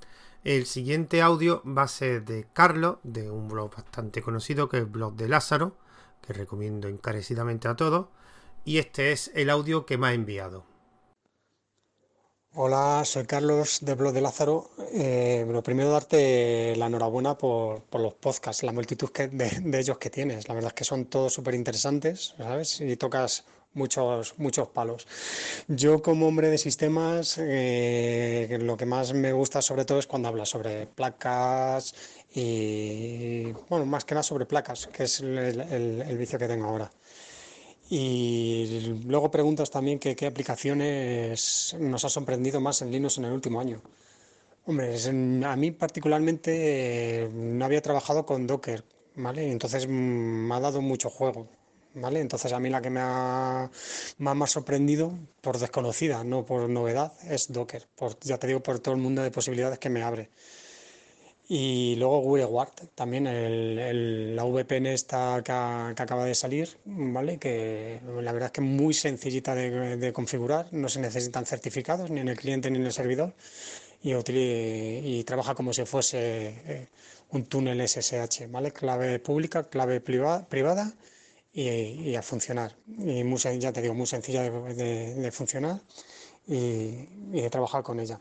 el siguiente audio va a ser de Carlos, de un blog bastante conocido que es el blog de Lázaro, que recomiendo encarecidamente a todos. Y este es el audio que me ha enviado. Hola, soy Carlos de Blog de Lázaro. Eh, lo primero darte la enhorabuena por, los podcasts, la multitud de, de, ellos que tienes. La verdad es que son todos súper interesantes, ¿sabes? Y tocas muchos, muchos palos. Yo como hombre de sistemas, eh, lo que más me gusta sobre todo es cuando hablas sobre placas y, bueno, más que nada sobre placas, que es el, vicio que tengo ahora. Y luego preguntas también que, qué aplicaciones nos ha sorprendido más en Linux en el último año. Hombre, a mí particularmente eh, no había trabajado con Docker, ¿vale? Entonces mm, me ha dado mucho juego. ¿Vale? Entonces a mí la que me ha más, sorprendido por desconocida, no por novedad, es Docker, ya te digo, por todo el mundo de posibilidades que me abre. Y luego WireGuard, también el, la VPN esta que, acaba de salir, ¿vale? Que la verdad es que es muy sencillita de, configurar, no se necesitan certificados ni en el cliente ni en el servidor y, y trabaja como si fuese eh, un túnel SSH, ¿vale? Clave pública, clave privada y, a funcionar. Y muy, ya te digo, muy sencilla de, funcionar y de trabajar con ella.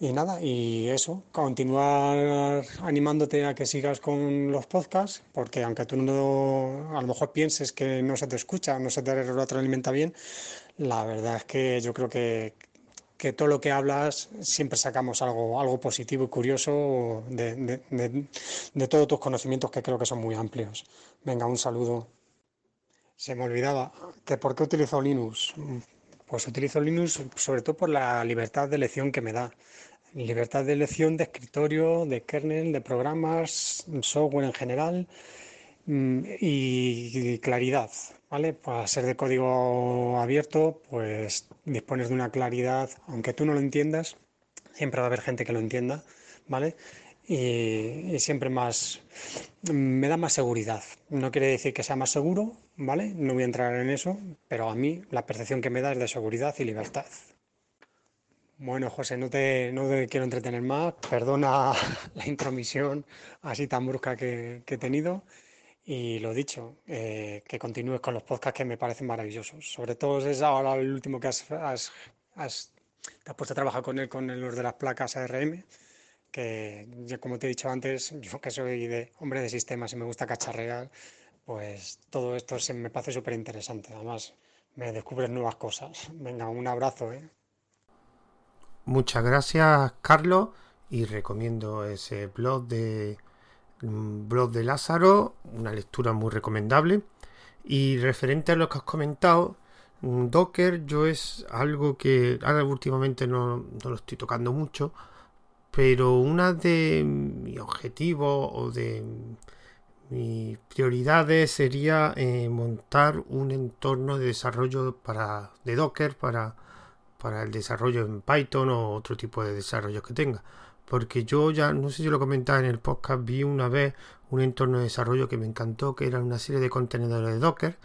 Y nada, y eso, continuar animándote a que sigas con los podcasts, porque aunque tú no, a lo mejor pienses que no se te escucha, no se te retroalimenta bien, la verdad es que yo creo que, que todo lo que hablas siempre sacamos algo, algo positivo y curioso de, de, todos tus conocimientos que creo que son muy amplios. Venga, un saludo. Se me olvidaba que por qué utilizo Linux. Pues utilizo Linux sobre todo por la libertad de elección que me da libertad de elección de escritorio, de kernel, de programas, software en general mm, y claridad, ¿vale? Para ser de código abierto, pues dispones de una claridad, aunque tú no lo entiendas, siempre va a haber gente que lo entienda, ¿vale? Y, siempre más, me da más seguridad. No quiere decir que sea más seguro, ¿vale? No voy a entrar en eso, pero a mí la percepción que me da es de seguridad y libertad. Bueno, José, no te, no te quiero entretener más. Perdona la intromisión así tan brusca que, he tenido. Y lo dicho, eh, que continúes con los podcasts que me parecen maravillosos. Sobre todo es ahora el último que has, has, has puesto a trabajar con él, con los de las placas ARM, que ya como te he dicho antes, yo que soy de hombre de sistemas y me gusta cacharrear, pues todo esto se me parece súper interesante. Además, me descubres nuevas cosas. Venga, un abrazo, ¿eh? Muchas gracias, Carlos, y recomiendo ese blog de blog de Lázaro, una lectura muy recomendable. Y referente a lo que has comentado, mm, Docker, yo es algo que ahora últimamente no, lo estoy tocando mucho, pero una de mis objetivos o de mis prioridades sería eh, montar un entorno de desarrollo para, de Docker para para el desarrollo en Python o otro tipo de desarrollo que tenga. Porque yo ya, no sé si lo comentaba en el podcast, vi una vez un entorno de desarrollo que me encantó, que era una serie de contenedores de Docker.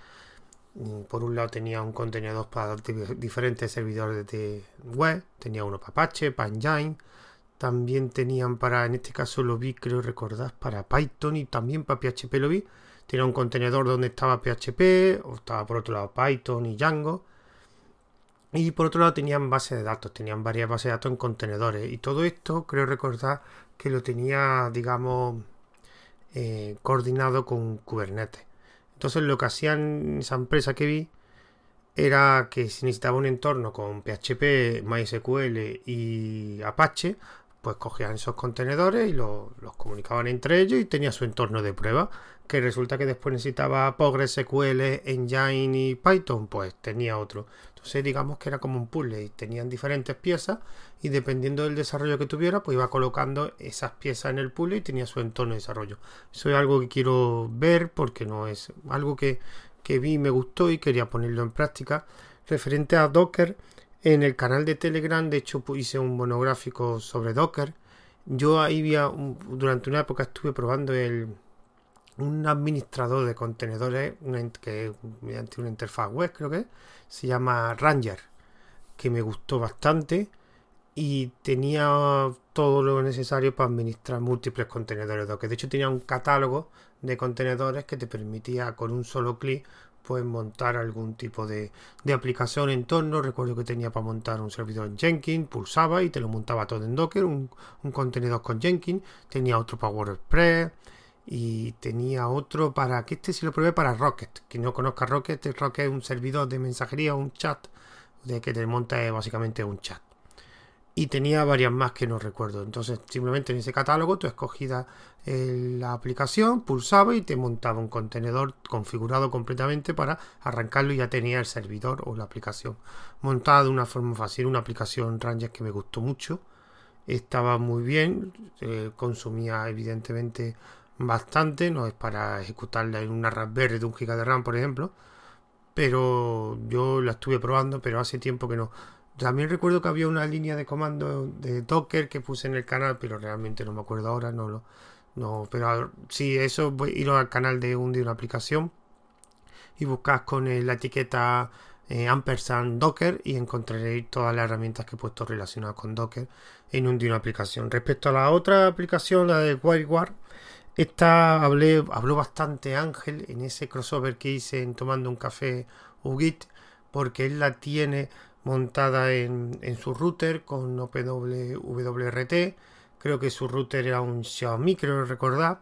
Mm, por un lado tenía un contenedor para diferentes servidores de web, tenía uno para Apache, para Engine, también tenían para, en este caso lo vi, creo recordar, para Python y también para PHP lo vi. Tenía un contenedor donde estaba PHP, o estaba por otro lado Python y Django. Y por otro lado tenían bases de datos, tenían varias bases de datos en contenedores. Y todo esto creo recordar que lo tenía, digamos, eh, coordinado con Kubernetes. Entonces lo que hacían esa empresa que vi era que si necesitaba un entorno con PHP, MySQL y Apache, pues cogían esos contenedores y los, comunicaban entre ellos y tenía su entorno de prueba. Que resulta que después necesitaba PostgreSQL, Engine y Python, pues tenía otro. Digamos que era como un puzzle y tenían diferentes piezas y dependiendo del desarrollo que tuviera, pues iba colocando esas piezas en el puzzle y tenía su entorno de desarrollo. Eso es algo que quiero ver porque no es algo que, que vi y me gustó y quería ponerlo en práctica. Referente a Docker, en el canal de Telegram, de hecho, hice un monográfico sobre Docker. Yo ahí había, durante una época estuve probando el, un administrador de contenedores que mediante una interfaz web, creo que se llama Ranger, que me gustó bastante y tenía todo lo necesario para administrar múltiples contenedores Docker. De hecho, tenía un catálogo de contenedores que te permitía con un solo clic puedes montar algún tipo de, de, aplicación en torno. Recuerdo que tenía para montar un servidor en Jenkins, pulsaba y te lo montaba todo en Docker, un, contenedor con Jenkins. Tenía otro para WordPress y tenía otro para que este sí lo probé para Rocket. Que no conozca Rocket, Rocket es un servidor de mensajería, un chat de que te monta básicamente un chat y tenía varias más que no recuerdo. Entonces, simplemente en ese catálogo tú escogías eh, la aplicación, pulsaba y te montaba un contenedor configurado completamente para arrancarlo y ya tenía el servidor o la aplicación montada de una forma fácil. Una aplicación Ranger que me gustó mucho. Estaba muy bien, eh, consumía evidentemente bastante, no es para ejecutarla en una Raspberry de un GB de RAM, por ejemplo, pero yo la estuve probando, pero hace tiempo que no También recuerdo que había una línea de comando de Docker que puse en el canal, pero realmente no me acuerdo ahora, no lo. No, pero sí, eso voy ir al canal de un de una aplicación y buscas con la etiqueta eh, ampersand Docker y encontraréis todas las herramientas que he puesto relacionadas con Docker en un de una aplicación. Respecto a la otra aplicación, la de WireGuard, esta hablé, habló bastante Ángel en ese crossover que hice en Tomando un Café UGIT, porque él la tiene montada en, su router con OPWRT. Creo que su router era un Xiaomi, creo recordar.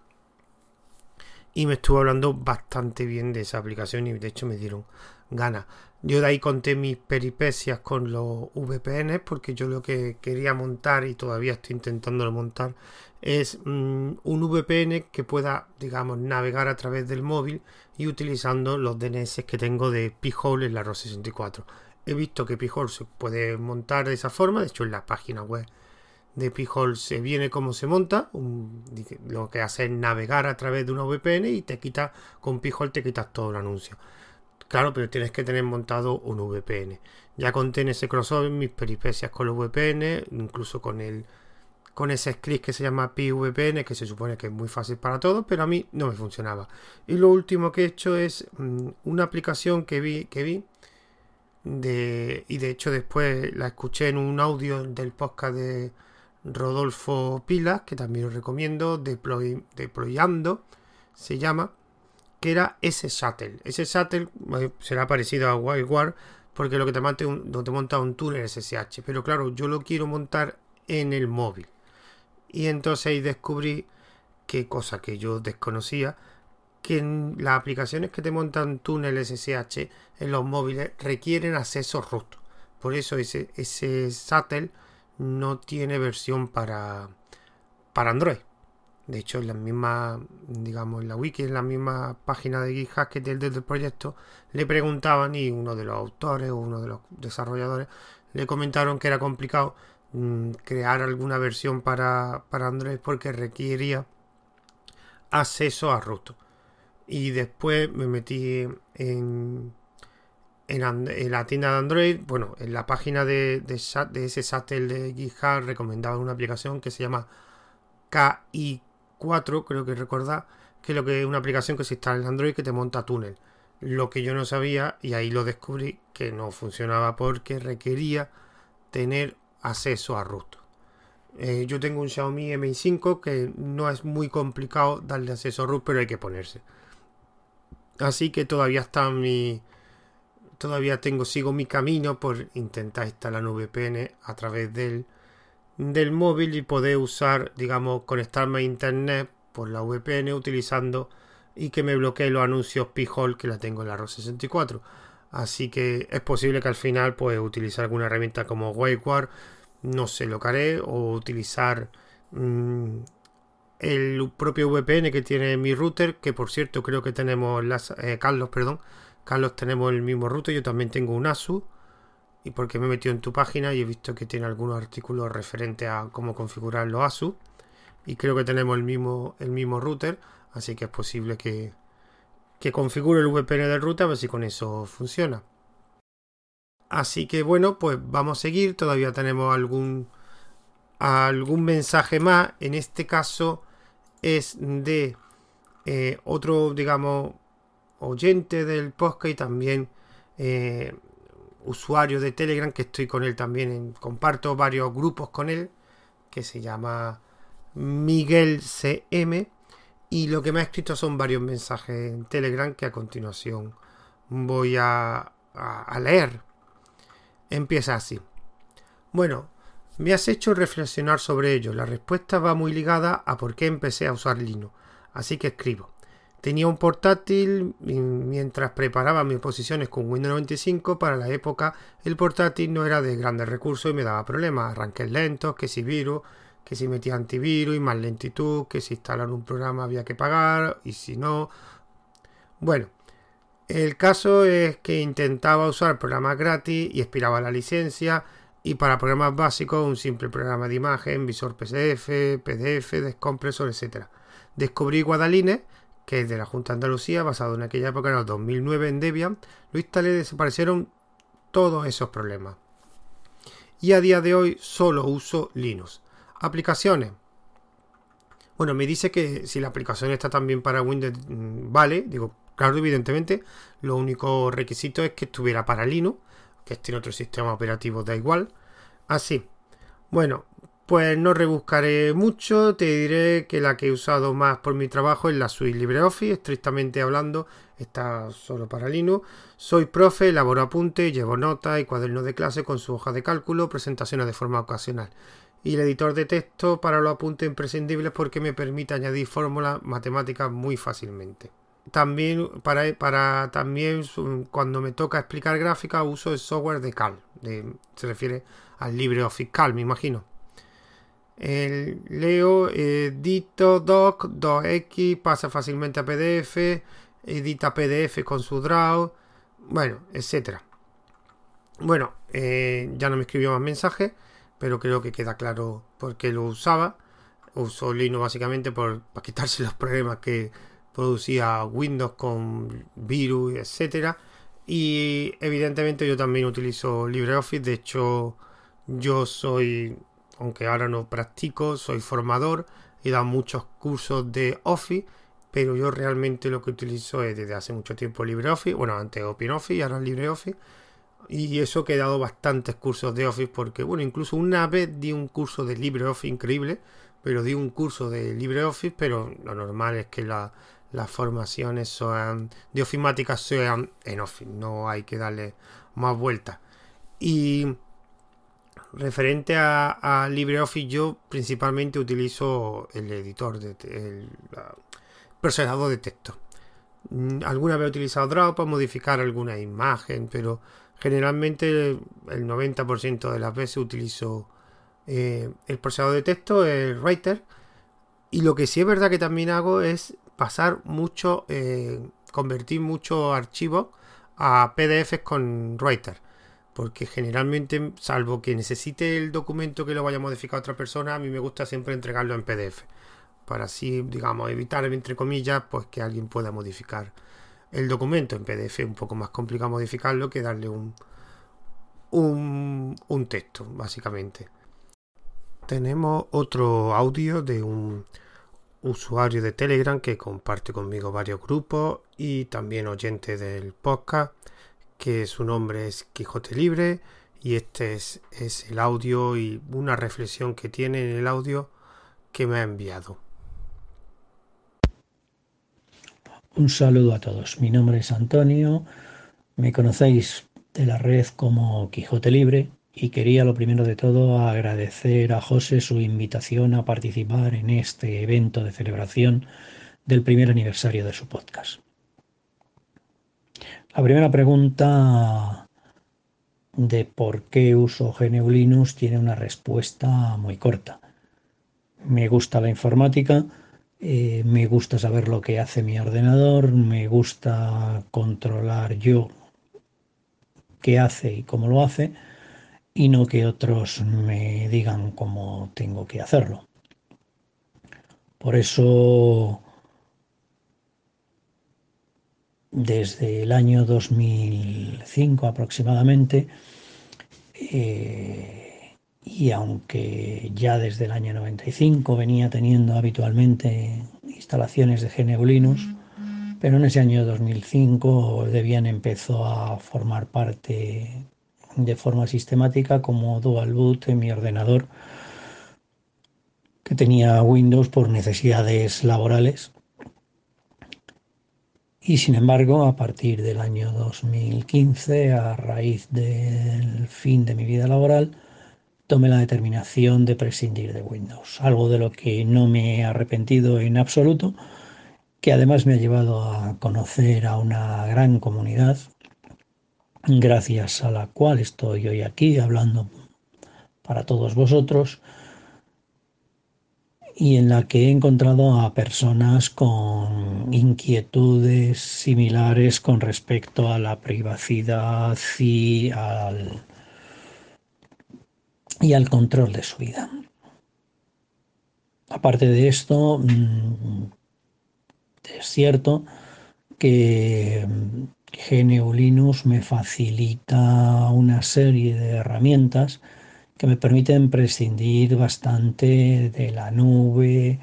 Y me estuvo hablando bastante bien de esa aplicación y de hecho me dieron ganas. Yo de ahí conté mis peripecias con los VPN porque yo lo que quería montar y todavía estoy intentándolo montar es mm, un VPN que pueda, digamos, navegar a través del móvil y utilizando los DNS que tengo de P-Hole en la ROS 64. He visto que P-Hole se puede montar de esa forma, de hecho en la página web de P-Hole se viene cómo se monta, lo que hace es navegar a través de una VPN y te quita, con P-Hole te quitas todo el anuncio. Claro, pero tienes que tener montado un VPN. Ya conté en ese crossover mis peripecias con los VPN, incluso con el con ese script que se llama PVPN, que se supone que es muy fácil para todos, pero a mí no me funcionaba. Y lo último que he hecho es mm, una aplicación que vi, que vi de, y de hecho después la escuché en un audio del podcast de Rodolfo Pilas, que también os recomiendo, Deploy, Deployando, se llama, que era ese shuttle. Ese shuttle eh, será parecido a WildWare, porque lo que te monta, un, te monta un túnel SSH, pero claro, yo lo quiero montar en el móvil. Y entonces ahí descubrí que cosa que yo desconocía, que las aplicaciones que te montan túneles SSH en los móviles requieren acceso root. Por eso ese, ese Sattel no tiene versión para, para Android. De hecho, en la misma, digamos, en la wiki, en la misma página de GitHub que del, del proyecto, le preguntaban y uno de los autores o uno de los desarrolladores le comentaron que era complicado Mm, crear alguna versión para, Android porque requería acceso a root. Y después me metí en, en, la tienda de Android, bueno, en la página de, de, ese Satel de GitHub recomendaba una aplicación que se llama KI4, creo que recordar, que lo que es una aplicación que se instala en Android que te monta túnel. Lo que yo no sabía, y ahí lo descubrí, que no funcionaba porque requería tener acceso a root. Eh, yo tengo un Xiaomi Mi 5 que no es muy complicado darle acceso a root, pero hay que ponerse. Así que todavía está mi. Todavía tengo, sigo mi camino por intentar instalar VPN a través del, del móvil y poder usar, digamos, conectarme a internet por la VPN utilizando y que me bloquee los anuncios P-Hole que la tengo en la ROS 64 Así que es posible que al final pues utilizar alguna herramienta como Wakeward, no sé lo que haré, o utilizar mm, el propio VPN que tiene mi router, que por cierto creo que tenemos las, eh, Carlos, perdón, Carlos tenemos el mismo router, yo también tengo un ASUS y porque me he metido en tu página y he visto que tiene algunos artículos referentes a cómo configurar los ASUS y creo que tenemos el mismo, el mismo router, así que es posible que, que configure el VPN del router a ver si con eso funciona. Así que bueno, pues vamos a seguir. Todavía tenemos algún, algún mensaje más. En este caso es de eh, otro, digamos, oyente del podcast y también eh, usuario de Telegram que estoy con él también. comparto varios grupos con él que se llama Miguel CM y lo que me ha escrito son varios mensajes en Telegram que a continuación voy a, leer. Empieza así. Bueno, me has hecho reflexionar sobre ello. La respuesta va muy ligada a por qué empecé a usar Linux. Así que escribo. Tenía un portátil mientras preparaba mis posiciones con Windows 95. Para la época, el portátil no era de grandes recursos y me daba problemas. Arranques lentos, que si virus, que si metía antivirus y más lentitud, que si instalar un programa había que pagar y si no. Bueno, el caso es que intentaba usar programas gratis y expiraba la licencia y para programas básicos un simple programa de imagen, visor PDF, PDF, descompresor, etc. Descubrí Guadaline, que es de la Junta de Andalucía, basado en aquella época, en el 2009 en Debian, lo instalé y desaparecieron todos esos problemas. y a día de hoy solo uso Linux. Aplicaciones. Bueno, me dice que si la aplicación está también para Windows, mm, vale. Digo, claro, evidentemente, lo único requisito es que estuviera para Linux, que esté en otro sistema operativo, da igual. Así. Bueno, pues no rebuscaré mucho, te diré que la que he usado más por mi trabajo es la suite LibreOffice, estrictamente hablando, está solo para Linux. Soy profe, elaboro apuntes, llevo notas y cuadernos de clase con su hoja de cálculo, presentaciones de forma ocasional. Y el editor de texto para los apuntes imprescindibles porque me permite añadir fórmulas matemáticas muy fácilmente. También para, para también cuando me toca explicar gráfica uso el software de Cal, se refiere al LibreOffice Cal, me imagino. El leo, edito doc, docx, pasa fácilmente a PDF, edita PDF con su draw, bueno, etcétera. Bueno, eh, ya no me escribió más mensajes, pero creo que queda claro por qué lo usaba. Uso Linux básicamente por, para quitarse los problemas que producía Windows con virus, etcétera. Y evidentemente yo también utilizo LibreOffice. De hecho, yo soy, aunque ahora no practico, soy formador y da muchos cursos de Office pero yo realmente lo que utilizo es desde hace mucho tiempo LibreOffice, bueno, antes OpenOffice y ahora LibreOffice, y eso que he dado bastantes cursos de Office porque, bueno, incluso una vez di un curso de LibreOffice increíble, pero di un curso de LibreOffice, pero lo normal es que las formaciones sean de ofimática sean en Office, no hay que darle más vueltas. Y referente a, LibreOffice, yo principalmente utilizo el editor de el, procesador de texto. Mm, alguna vez he utilizado Draw para modificar alguna imagen, pero generalmente el 90% de las veces utilizo eh, el procesador de texto, el Writer. Y lo que sí es verdad que también hago es pasar mucho, eh, convertir muchos archivos a PDFs con Writer. Porque generalmente, salvo que necesite el documento que lo vaya a modificar otra persona, a mí me gusta siempre entregarlo en PDF para así, digamos, evitar, entre comillas, pues que alguien pueda modificar el documento en PDF. Un poco más complicado modificarlo que darle un, un, un texto, básicamente. Tenemos otro audio de un usuario de Telegram que comparte conmigo varios grupos y también oyente del podcast, que su nombre es Quijote Libre y este es, es el audio y una reflexión que tiene en el audio que me ha enviado. Un saludo a todos. Mi nombre es Antonio. Me conocéis de la red como Quijote Libre y quería lo primero de todo agradecer a José su invitación a participar en este evento de celebración del primer aniversario de su podcast. La primera pregunta de por qué uso GNU Linux tiene una respuesta muy corta. Me gusta la informática eh, me gusta saber lo que hace mi ordenador, me gusta controlar yo qué hace y cómo lo hace y no que otros me digan cómo tengo que hacerlo. Por eso, desde el año 2005 aproximadamente, eh, y aunque ya desde el año 95 venía teniendo habitualmente instalaciones de GNU Linux, pero en ese año 2005 Debian empezó a formar parte de forma sistemática como dual boot en mi ordenador que tenía Windows por necesidades laborales. Y sin embargo, a partir del año 2015, a raíz del fin de mi vida laboral, tomé la determinación de prescindir de Windows, algo de lo que no me he arrepentido en absoluto, que además me ha llevado a conocer a una gran comunidad, gracias a la cual estoy hoy aquí hablando para todos vosotros y en la que he encontrado a personas con inquietudes similares con respecto a la privacidad y al y al control de su vida. Aparte de esto, mm, es cierto que GNU Linux me facilita una serie de herramientas que me permiten prescindir bastante de la nube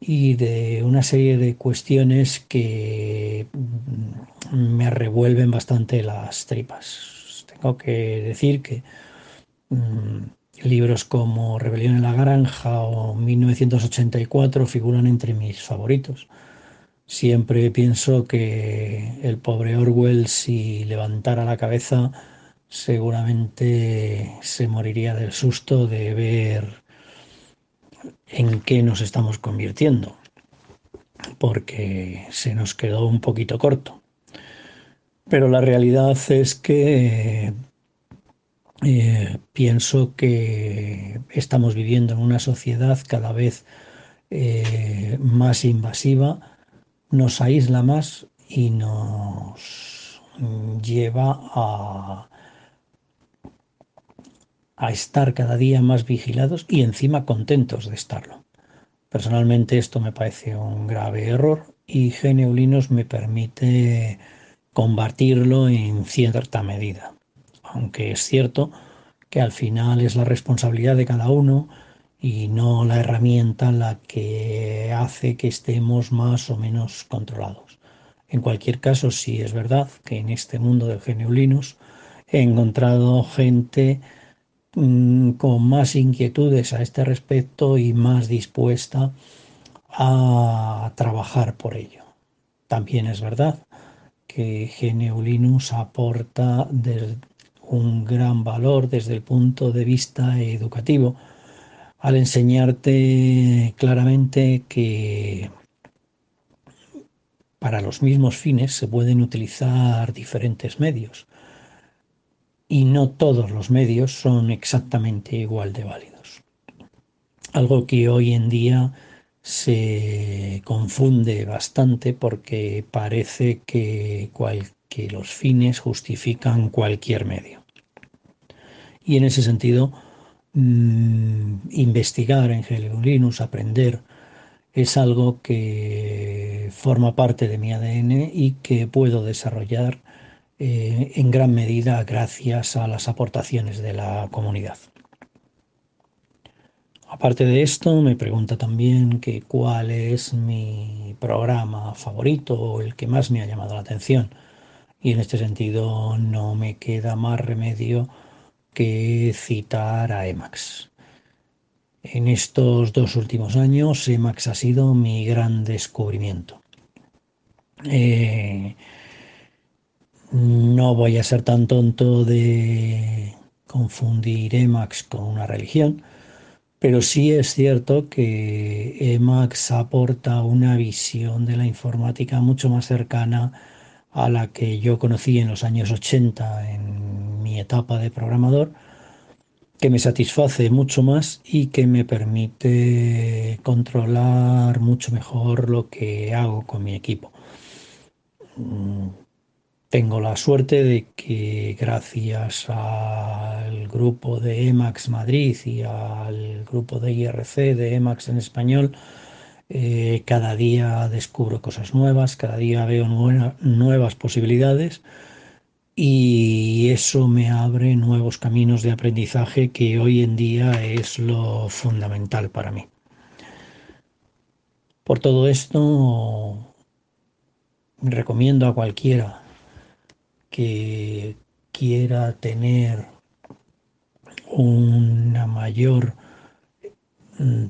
y de una serie de cuestiones que mm, me revuelven bastante las tripas. Tengo que decir que mm, libros como Rebelión en la Granja o 1984 figuran entre mis favoritos. Siempre pienso que el pobre Orwell si levantara la cabeza seguramente se moriría del susto de ver en qué nos estamos convirtiendo, porque se nos quedó un poquito corto. Pero la realidad es que eh, pienso que estamos viviendo en una sociedad cada vez eh, más invasiva, nos aísla más y nos lleva a a estar cada día más vigilados y encima contentos de estarlo. Personalmente esto me parece un grave error y Geneulinos me permite combatirlo en cierta medida. Aunque es cierto que al final es la responsabilidad de cada uno y no la herramienta la que hace que estemos más o menos controlados. En cualquier caso, sí es verdad que en este mundo de Geneulinos he encontrado gente Mm, con más inquietudes a este respecto y más dispuesta a trabajar por ello. También es verdad que Geneulinus aporta un gran valor desde el punto de vista educativo al enseñarte claramente que para los mismos fines se pueden utilizar diferentes medios y no todos los medios son exactamente igual de válidos. Algo que hoy en día se confunde bastante porque parece que, los fines justifican cualquier medio. Y en ese sentido, mm, investigar en Linux, aprender, es algo que forma parte de mi ADN y que puedo desarrollar eh, en gran medida gracias a las aportaciones de la comunidad. Aparte de esto, me pregunta también que cuál es mi programa favorito o el que más me ha llamado la atención. Y en este sentido no me queda más remedio que citar a Emacs. En estos dos últimos años, Emacs ha sido mi gran descubrimiento. Eh, no voy a ser tan tonto de confundir Emacs con una religión, pero sí es cierto que Emacs aporta una visión de la informática mucho más cercana a la que yo conocí en los años 80 en mi etapa de programador, que me satisface mucho más y que me permite controlar mucho mejor lo que hago con mi equipo. Tengo la suerte de que gracias al grupo de EMAX Madrid y al grupo de IRC de EMAX en español, eh, cada día descubro cosas nuevas, cada día veo nuevas posibilidades y eso me abre nuevos caminos de aprendizaje que hoy en día es lo fundamental para mí. Por todo esto, recomiendo a cualquiera que quiera tener una mayor mm,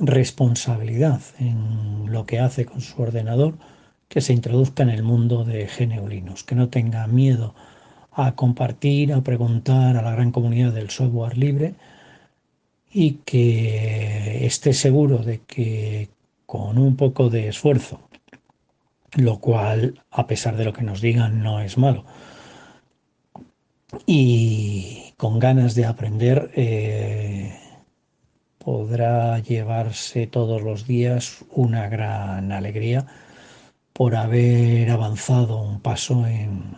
responsabilidad en lo que hace con su ordenador, que se introduzca en el mundo de GNU que no tenga miedo a compartir, a preguntar a la gran comunidad del software libre y que esté seguro de que con un poco de esfuerzo lo cual, a pesar de lo que nos digan, no es malo. Y con ganas de aprender, eh, podrá llevarse todos los días una gran alegría por haber avanzado un paso en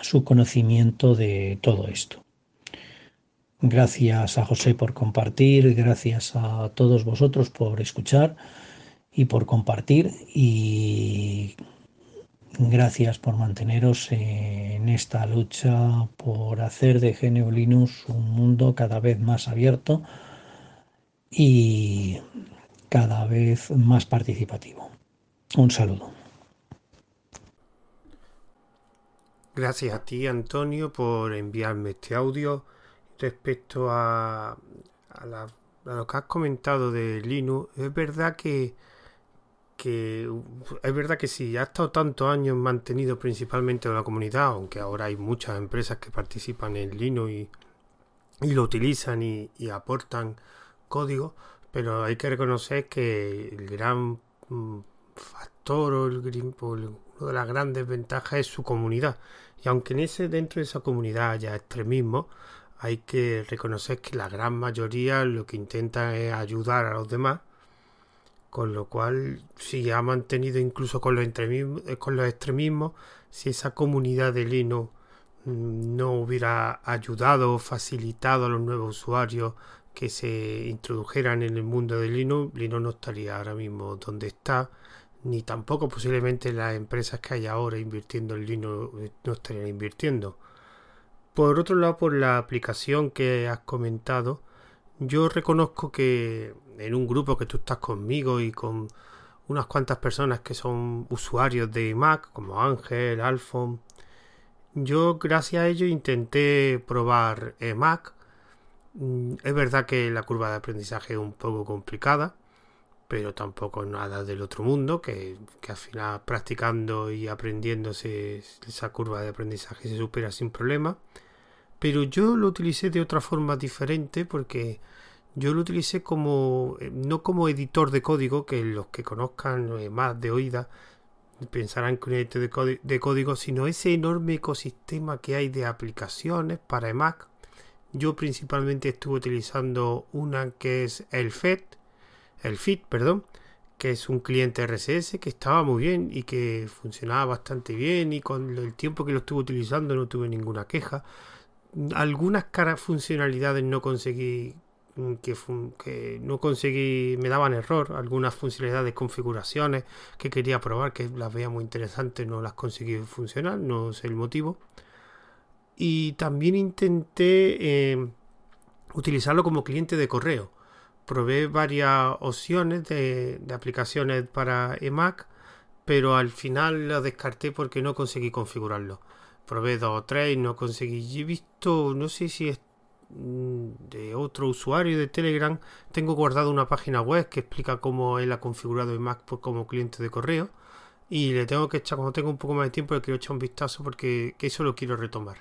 su conocimiento de todo esto. Gracias a José por compartir, gracias a todos vosotros por escuchar y por compartir y Gracias por manteneros en esta lucha por hacer de GNU Linux un mundo cada vez más abierto y cada vez más participativo. Un saludo. Gracias a ti, Antonio, por enviarme este audio. Respecto a, a, lo que has comentado de Linux, es verdad que, que es verdad que sí, ha estado tantos años mantenido principalmente en la comunidad, aunque ahora hay muchas empresas que participan en Linux y, lo utilizan y, aportan código, pero hay que reconocer que el gran mm, factor o el, una de las grandes ventajas es su comunidad. Y aunque en ese, dentro de esa comunidad haya extremismo, hay que reconocer que la gran mayoría lo que intenta es ayudar a los demás. Con lo cual, si ha mantenido incluso con los, extremismos, con los extremismos, si esa comunidad de Linux mm, no hubiera ayudado o facilitado a los nuevos usuarios que se introdujeran en el mundo de Linux, Linux no estaría ahora mismo donde está, ni tampoco posiblemente las empresas que hay ahora invirtiendo en Linux eh, no estarían invirtiendo. Por otro lado, por la aplicación que has comentado, yo reconozco que en un grupo que tú estás conmigo y con unas cuantas personas que son usuarios de Mac, como Ángel, Alfon, yo gracias a ello intenté probar Mac Mm, es verdad que la curva de aprendizaje es un poco complicada, pero tampoco nada del otro mundo, que, al final practicando y aprendiéndose esa curva de aprendizaje se supera sin problema. Pero yo lo utilicé de otra forma diferente porque yo lo utilicé como, eh, no como editor de código, que los que conozcan eh, más de oída pensarán que un editor de, código, sino ese enorme ecosistema que hay de aplicaciones para Mac yo principalmente estuve utilizando una que es el FED, el FIT, perdón, que es un cliente RSS que estaba muy bien y que funcionaba bastante bien y con el tiempo que lo estuve utilizando no tuve ninguna queja. Algunas caras funcionalidades no conseguí que, que, no conseguí, me daban error, algunas funcionalidades, configuraciones que quería probar, que las veía muy interesantes, no las conseguí funcionar, no sé el motivo y también intenté eh, utilizarlo como cliente de correo. Probé varias opciones de, aplicaciones para eMac, pero al final lo descarté porque no conseguí configurarlo. Probé dos o tres y no conseguí. He visto, no sé si es mm, de otro usuario de Telegram, tengo guardado una página web que explica cómo él ha configurado eMac como cliente de correo. Y le tengo que echar, cuando tengo un poco más de tiempo, le quiero echar un vistazo porque eso lo quiero retomar.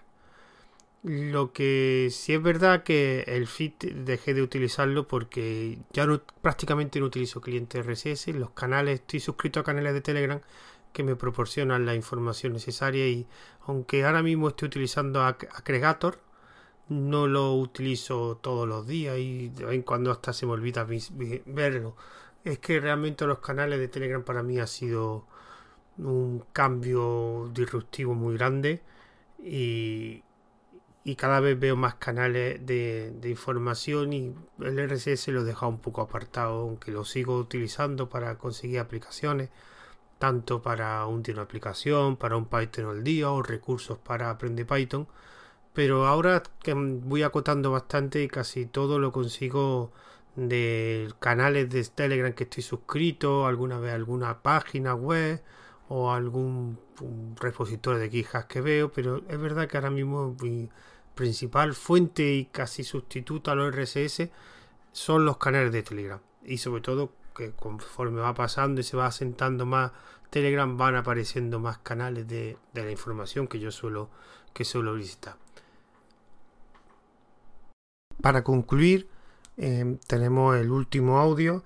Lo que sí es verdad que el Fit dejé de utilizarlo porque ya no, prácticamente no utilizo clientes RSS. Los canales, estoy suscrito a canales de Telegram que me proporcionan la información necesaria y aunque ahora mismo estoy utilizando Aggregator, no lo utilizo todos los días y de vez en cuando hasta se me olvida verlo. Es que realmente los canales de Telegram para mí ha sido un cambio disruptivo muy grande y, cada vez veo más canales de, información y el RSS lo he dejado un poco apartado, aunque lo sigo utilizando para conseguir aplicaciones, tanto para un una aplicación, para un Python al día o recursos para aprender Python. Pero ahora que voy acotando bastante y casi todo lo consigo de canales de Telegram que estoy suscrito, alguna vez alguna página web o algún repositorio de quejas que veo, pero es verdad que ahora mismo principal fuente y casi sustituto a los RSS son los canales de Telegram. Y sobre todo que conforme va pasando y se va asentando más Telegram van apareciendo más canales de, la información que yo suelo, que suelo visitar. Para concluir, eh, tenemos el último audio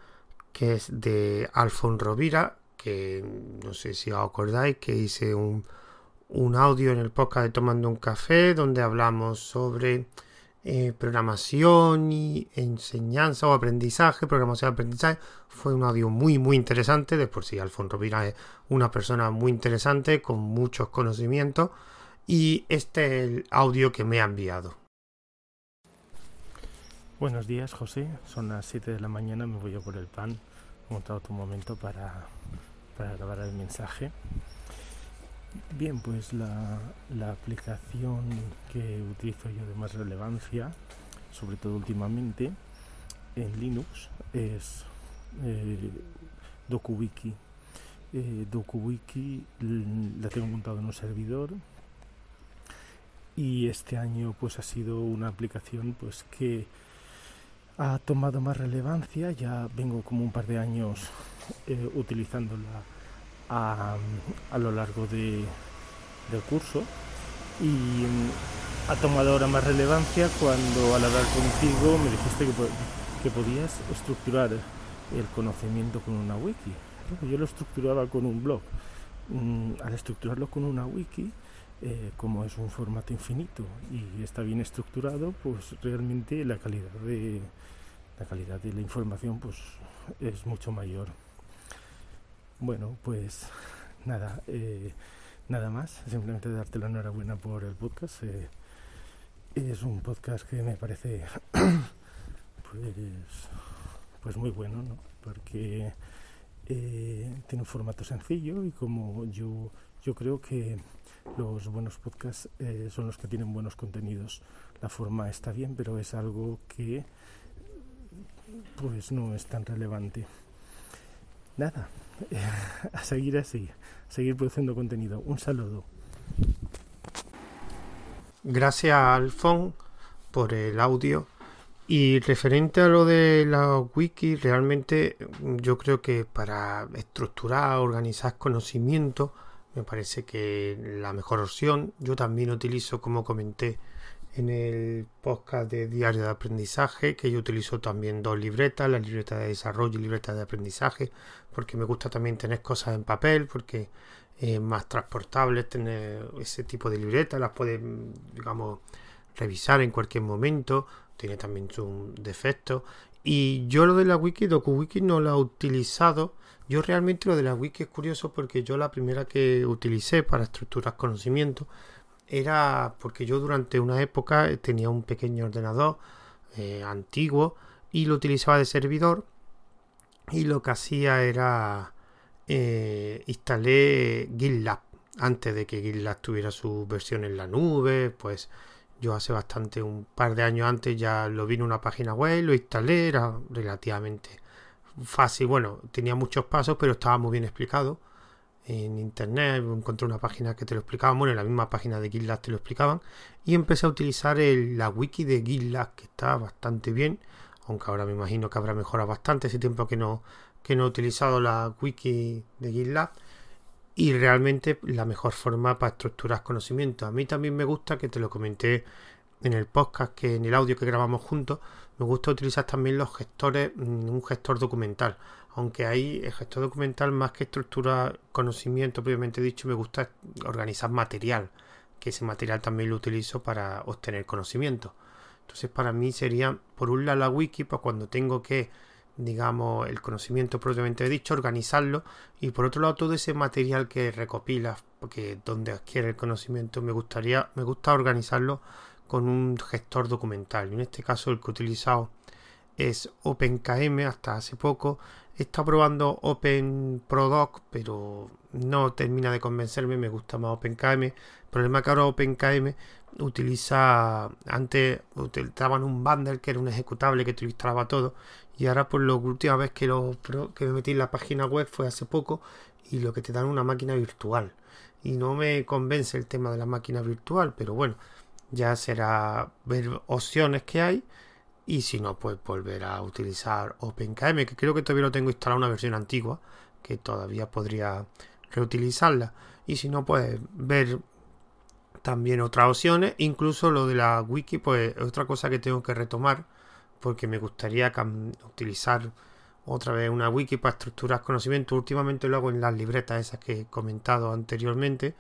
que es de Alfon Rovira, que no sé si os acordáis que hice un, audio en el podcast de Tomando un Café donde hablamos sobre eh, programación y enseñanza o aprendizaje, programación y aprendizaje. Fue un audio muy, muy interesante. De por sí, Alfonso Rovira es una persona muy interesante con muchos conocimientos. Y este es el audio que me ha enviado. Buenos días, José. Son las 7 de la mañana. Me voy a por el pan. He montado tu momento para, grabar el mensaje. Bien, pues la, aplicación que utilizo yo de más relevancia, sobre todo últimamente, en Linux, es eh, DokuWiki. Eh, DokuWiki la tengo montado en un servidor y este año pues ha sido una aplicación pues que ha tomado más relevancia. Ya vengo como un par de años eh, utilizándola a, a, lo largo de, del curso y mm, ha tomado ahora más relevancia cuando al hablar contigo me dijiste que, que podías estructurar el conocimiento con una wiki. Yo lo estructuraba con un blog. Mm, al estructurarlo con una wiki eh, como es un formato infinito y está bien estructurado, pues realmente la calidad de la calidad de la información pues es mucho mayor. Bueno, pues nada, eh, nada más, simplemente darte la enhorabuena por el podcast. Eh, es un podcast que me parece pues, pues muy bueno, ¿no? Porque tiene un formato sencillo y como yo, yo creo que los buenos podcasts eh, son los que tienen buenos contenidos. La forma está bien, pero es algo que pues no es tan relevante. Nada, a seguir así, a seguir produciendo contenido. Un saludo. Gracias Alfon por el audio. Y referente a lo de la wiki, realmente yo creo que para estructurar, organizar conocimiento, me parece que la mejor opción. Yo también utilizo, como comenté en el podcast de diario de aprendizaje, que yo utilizo también dos libretas, la libreta de desarrollo y libreta de aprendizaje, porque me gusta también tener cosas en papel, porque es más transportable tener ese tipo de libretas, las puedes, digamos, revisar en cualquier momento, tiene también sus defectos. Y yo lo de la wiki, DokuWiki, no lo he utilizado yo realmente lo de la wiki es curioso porque yo la primera que utilicé para estructurar conocimiento era porque yo durante una época tenía un pequeño ordenador eh, antiguo y lo utilizaba de servidor y lo que hacía era eh, instalé GitLab antes de que GitLab tuviera su versión en la nube pues yo hace bastante un par de años antes ya lo vi en una página web lo instalé era relativamente fácil, bueno, tenía muchos pasos, pero estaba muy bien explicado. En internet encontré una página que te lo explicaba, bueno, en la misma página de GitLab te lo explicaban. Y empecé a utilizar la wiki de GitLab, que está bastante bien, aunque ahora me imagino que habrá mejorado bastante ese tiempo que no, que no he utilizado la wiki de GitLab. Y realmente la mejor forma para estructurar conocimiento. A mí también me gusta, que te lo comenté en el podcast, que en el audio que grabamos juntos, me gusta utilizar también los gestores, mm, un gestor documental. Aunque hay el gestor documental más que estructura conocimiento, previamente dicho, me gusta organizar material, que ese material también lo utilizo para obtener conocimiento. Entonces para mí sería, por un lado, la wiki, para cuando tengo que, digamos, el conocimiento propiamente dicho, organizarlo, y por otro lado, todo ese material que recopilas, porque donde adquiere el conocimiento, me gustaría, me gusta organizarlo con un gestor documental. En este caso el que he utilizado es OpenKM hasta hace poco. Estado probando OpenProdoc, pero no termina de convencerme, me gusta más OpenKM. El problema es que ahora OpenKM utiliza, antes utilizaban un bundle que era un ejecutable que te instalaba todo y ahora por la última vez que, lo, que me metí en la página web fue hace poco y lo que te dan una máquina virtual. Y no me convence el tema de la máquina virtual, pero bueno, ya será ver opciones que hay y si no, pues volver a utilizar OpenKM, que creo que todavía lo tengo instalado una versión antigua, que todavía podría reutilizarla. Y si no, pues ver también otras opciones, incluso lo de la wiki, pues es otra cosa que tengo que retomar, porque me gustaría utilizar otra vez una wiki para estructurar conocimiento. Últimamente lo hago en las libretas esas que he comentado anteriormente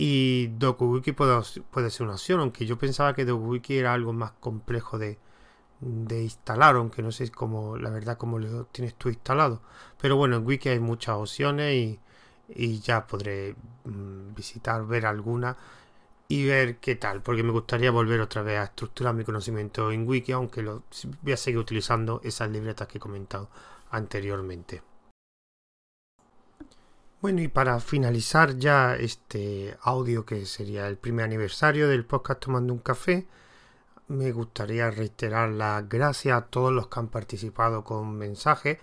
y DokuWiki puede, puede ser una opción, aunque yo pensaba que DokuWiki era algo más complejo de, instalar, aunque no sé cómo, la verdad, cómo lo tienes tú instalado. Pero bueno, en Wiki hay muchas opciones y, ya podré mm, visitar, ver alguna y ver qué tal, porque me gustaría volver otra vez a estructurar mi conocimiento en Wiki, aunque lo, voy a seguir utilizando esas libretas que he comentado anteriormente. Bueno, y para finalizar ya este audio que sería el primer aniversario del podcast Tomando un Café, me gustaría reiterar las gracias a todos los que han participado con mensajes,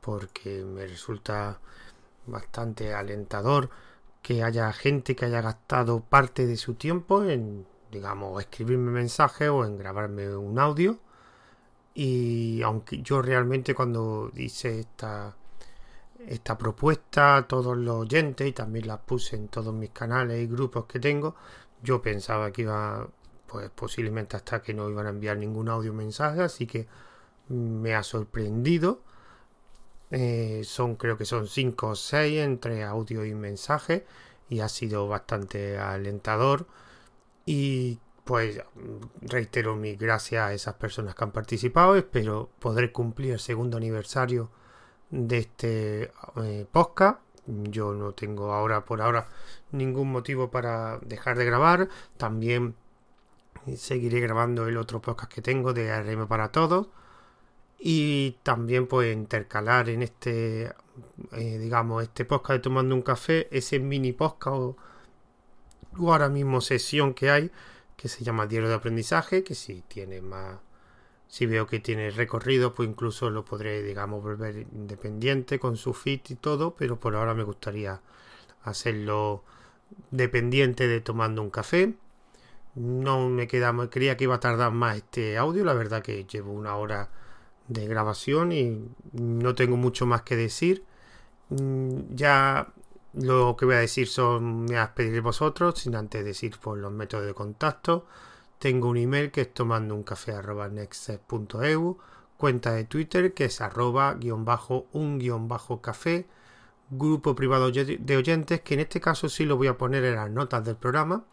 porque me resulta bastante alentador que haya gente que haya gastado parte de su tiempo en, digamos, escribirme mensajes o en grabarme un audio. Y aunque yo realmente cuando hice esta esta propuesta a todos los oyentes y también la puse en todos mis canales y grupos que tengo. Yo pensaba que iba, pues posiblemente hasta que no iban a enviar ningún audio mensaje, así que me ha sorprendido. Eh, son, creo que son 5 o 6 entre audio y mensaje y ha sido bastante alentador. Y pues reitero mi gracias a esas personas que han participado. Espero poder cumplir el segundo aniversario de este eh, podcast. Yo no tengo ahora por ahora ningún motivo para dejar de grabar. También seguiré grabando el otro podcast que tengo de ARM para todos. Y también pues intercalar en este, eh, digamos, este podcast de Tomando un Café, ese mini podcast o, o ahora mismo sesión que hay, que se llama Diario de Aprendizaje, que si tiene más si veo que tiene recorrido, pues incluso lo podré, digamos, volver independiente con su fit y todo, pero por ahora me gustaría hacerlo dependiente de tomando un café. No me queda, creía que iba a tardar más este audio, la verdad que llevo una hora de grabación y no tengo mucho más que decir. Mm, ya lo que voy a decir son, me a pedir vosotros, sin antes decir por los métodos de contacto. Tengo un email que es tomando un café arroba cuenta de Twitter que es arroba guion bajo un guion bajo café, grupo privado de oyentes que en este caso sí lo voy a poner en las notas del programa,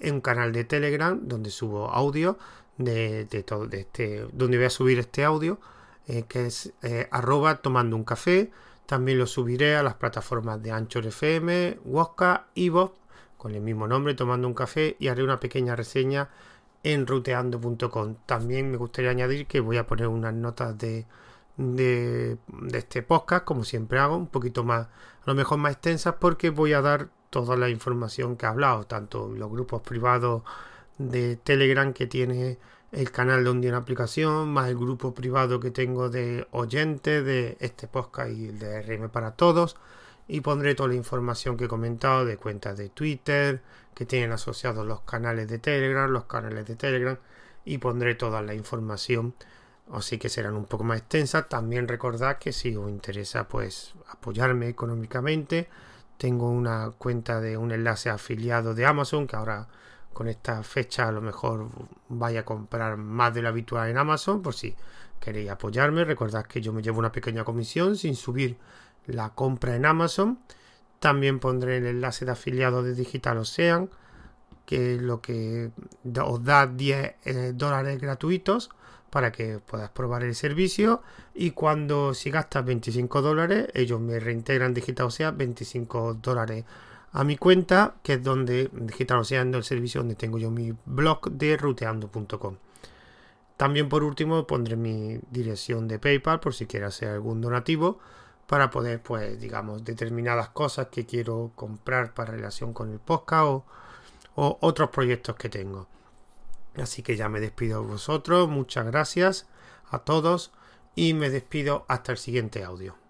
en un canal de Telegram donde subo audio de, todo, de este, donde voy a subir este audio, eh, que es eh, arroba tomando un café. También lo subiré a las plataformas de Anchor FM, Wosca, Evox con el mismo nombre, tomando un café y haré una pequeña reseña en ruteando.com. También me gustaría añadir que voy a poner unas notas de, de, este podcast, como siempre hago, un poquito más, a lo mejor más extensas, porque voy a dar toda la información que he hablado, tanto los grupos privados de Telegram que tiene el canal de un día en aplicación, más el grupo privado que tengo de oyentes de este podcast y el de RM para todos y pondré toda la información que he comentado de cuentas de Twitter que tienen asociados los canales de Telegram, los canales de Telegram y pondré toda la información así que serán un poco más extensas. También recordad que si os interesa pues apoyarme económicamente, tengo una cuenta de un enlace afiliado de Amazon que ahora con esta fecha a lo mejor vaya a comprar más de lo habitual en Amazon por si queréis apoyarme. Recordad que yo me llevo una pequeña comisión sin subir la compra en Amazon. También pondré el enlace de afiliado de Digital Ocean, que es lo que os da 10 eh, dólares gratuitos para que puedas probar el servicio. Y cuando si gastas 25 dólares, ellos me reintegran Digital Ocean 25 dólares a mi cuenta, que es donde Digital Ocean el servicio donde tengo yo mi blog de ruteando.com. También por último pondré mi dirección de PayPal por si quieres hacer algún donativo para poder, pues, digamos, determinadas cosas que quiero comprar para relación con el podcast o, o otros proyectos que tengo. Así que ya me despido de vosotros, muchas gracias a todos y me despido hasta el siguiente audio.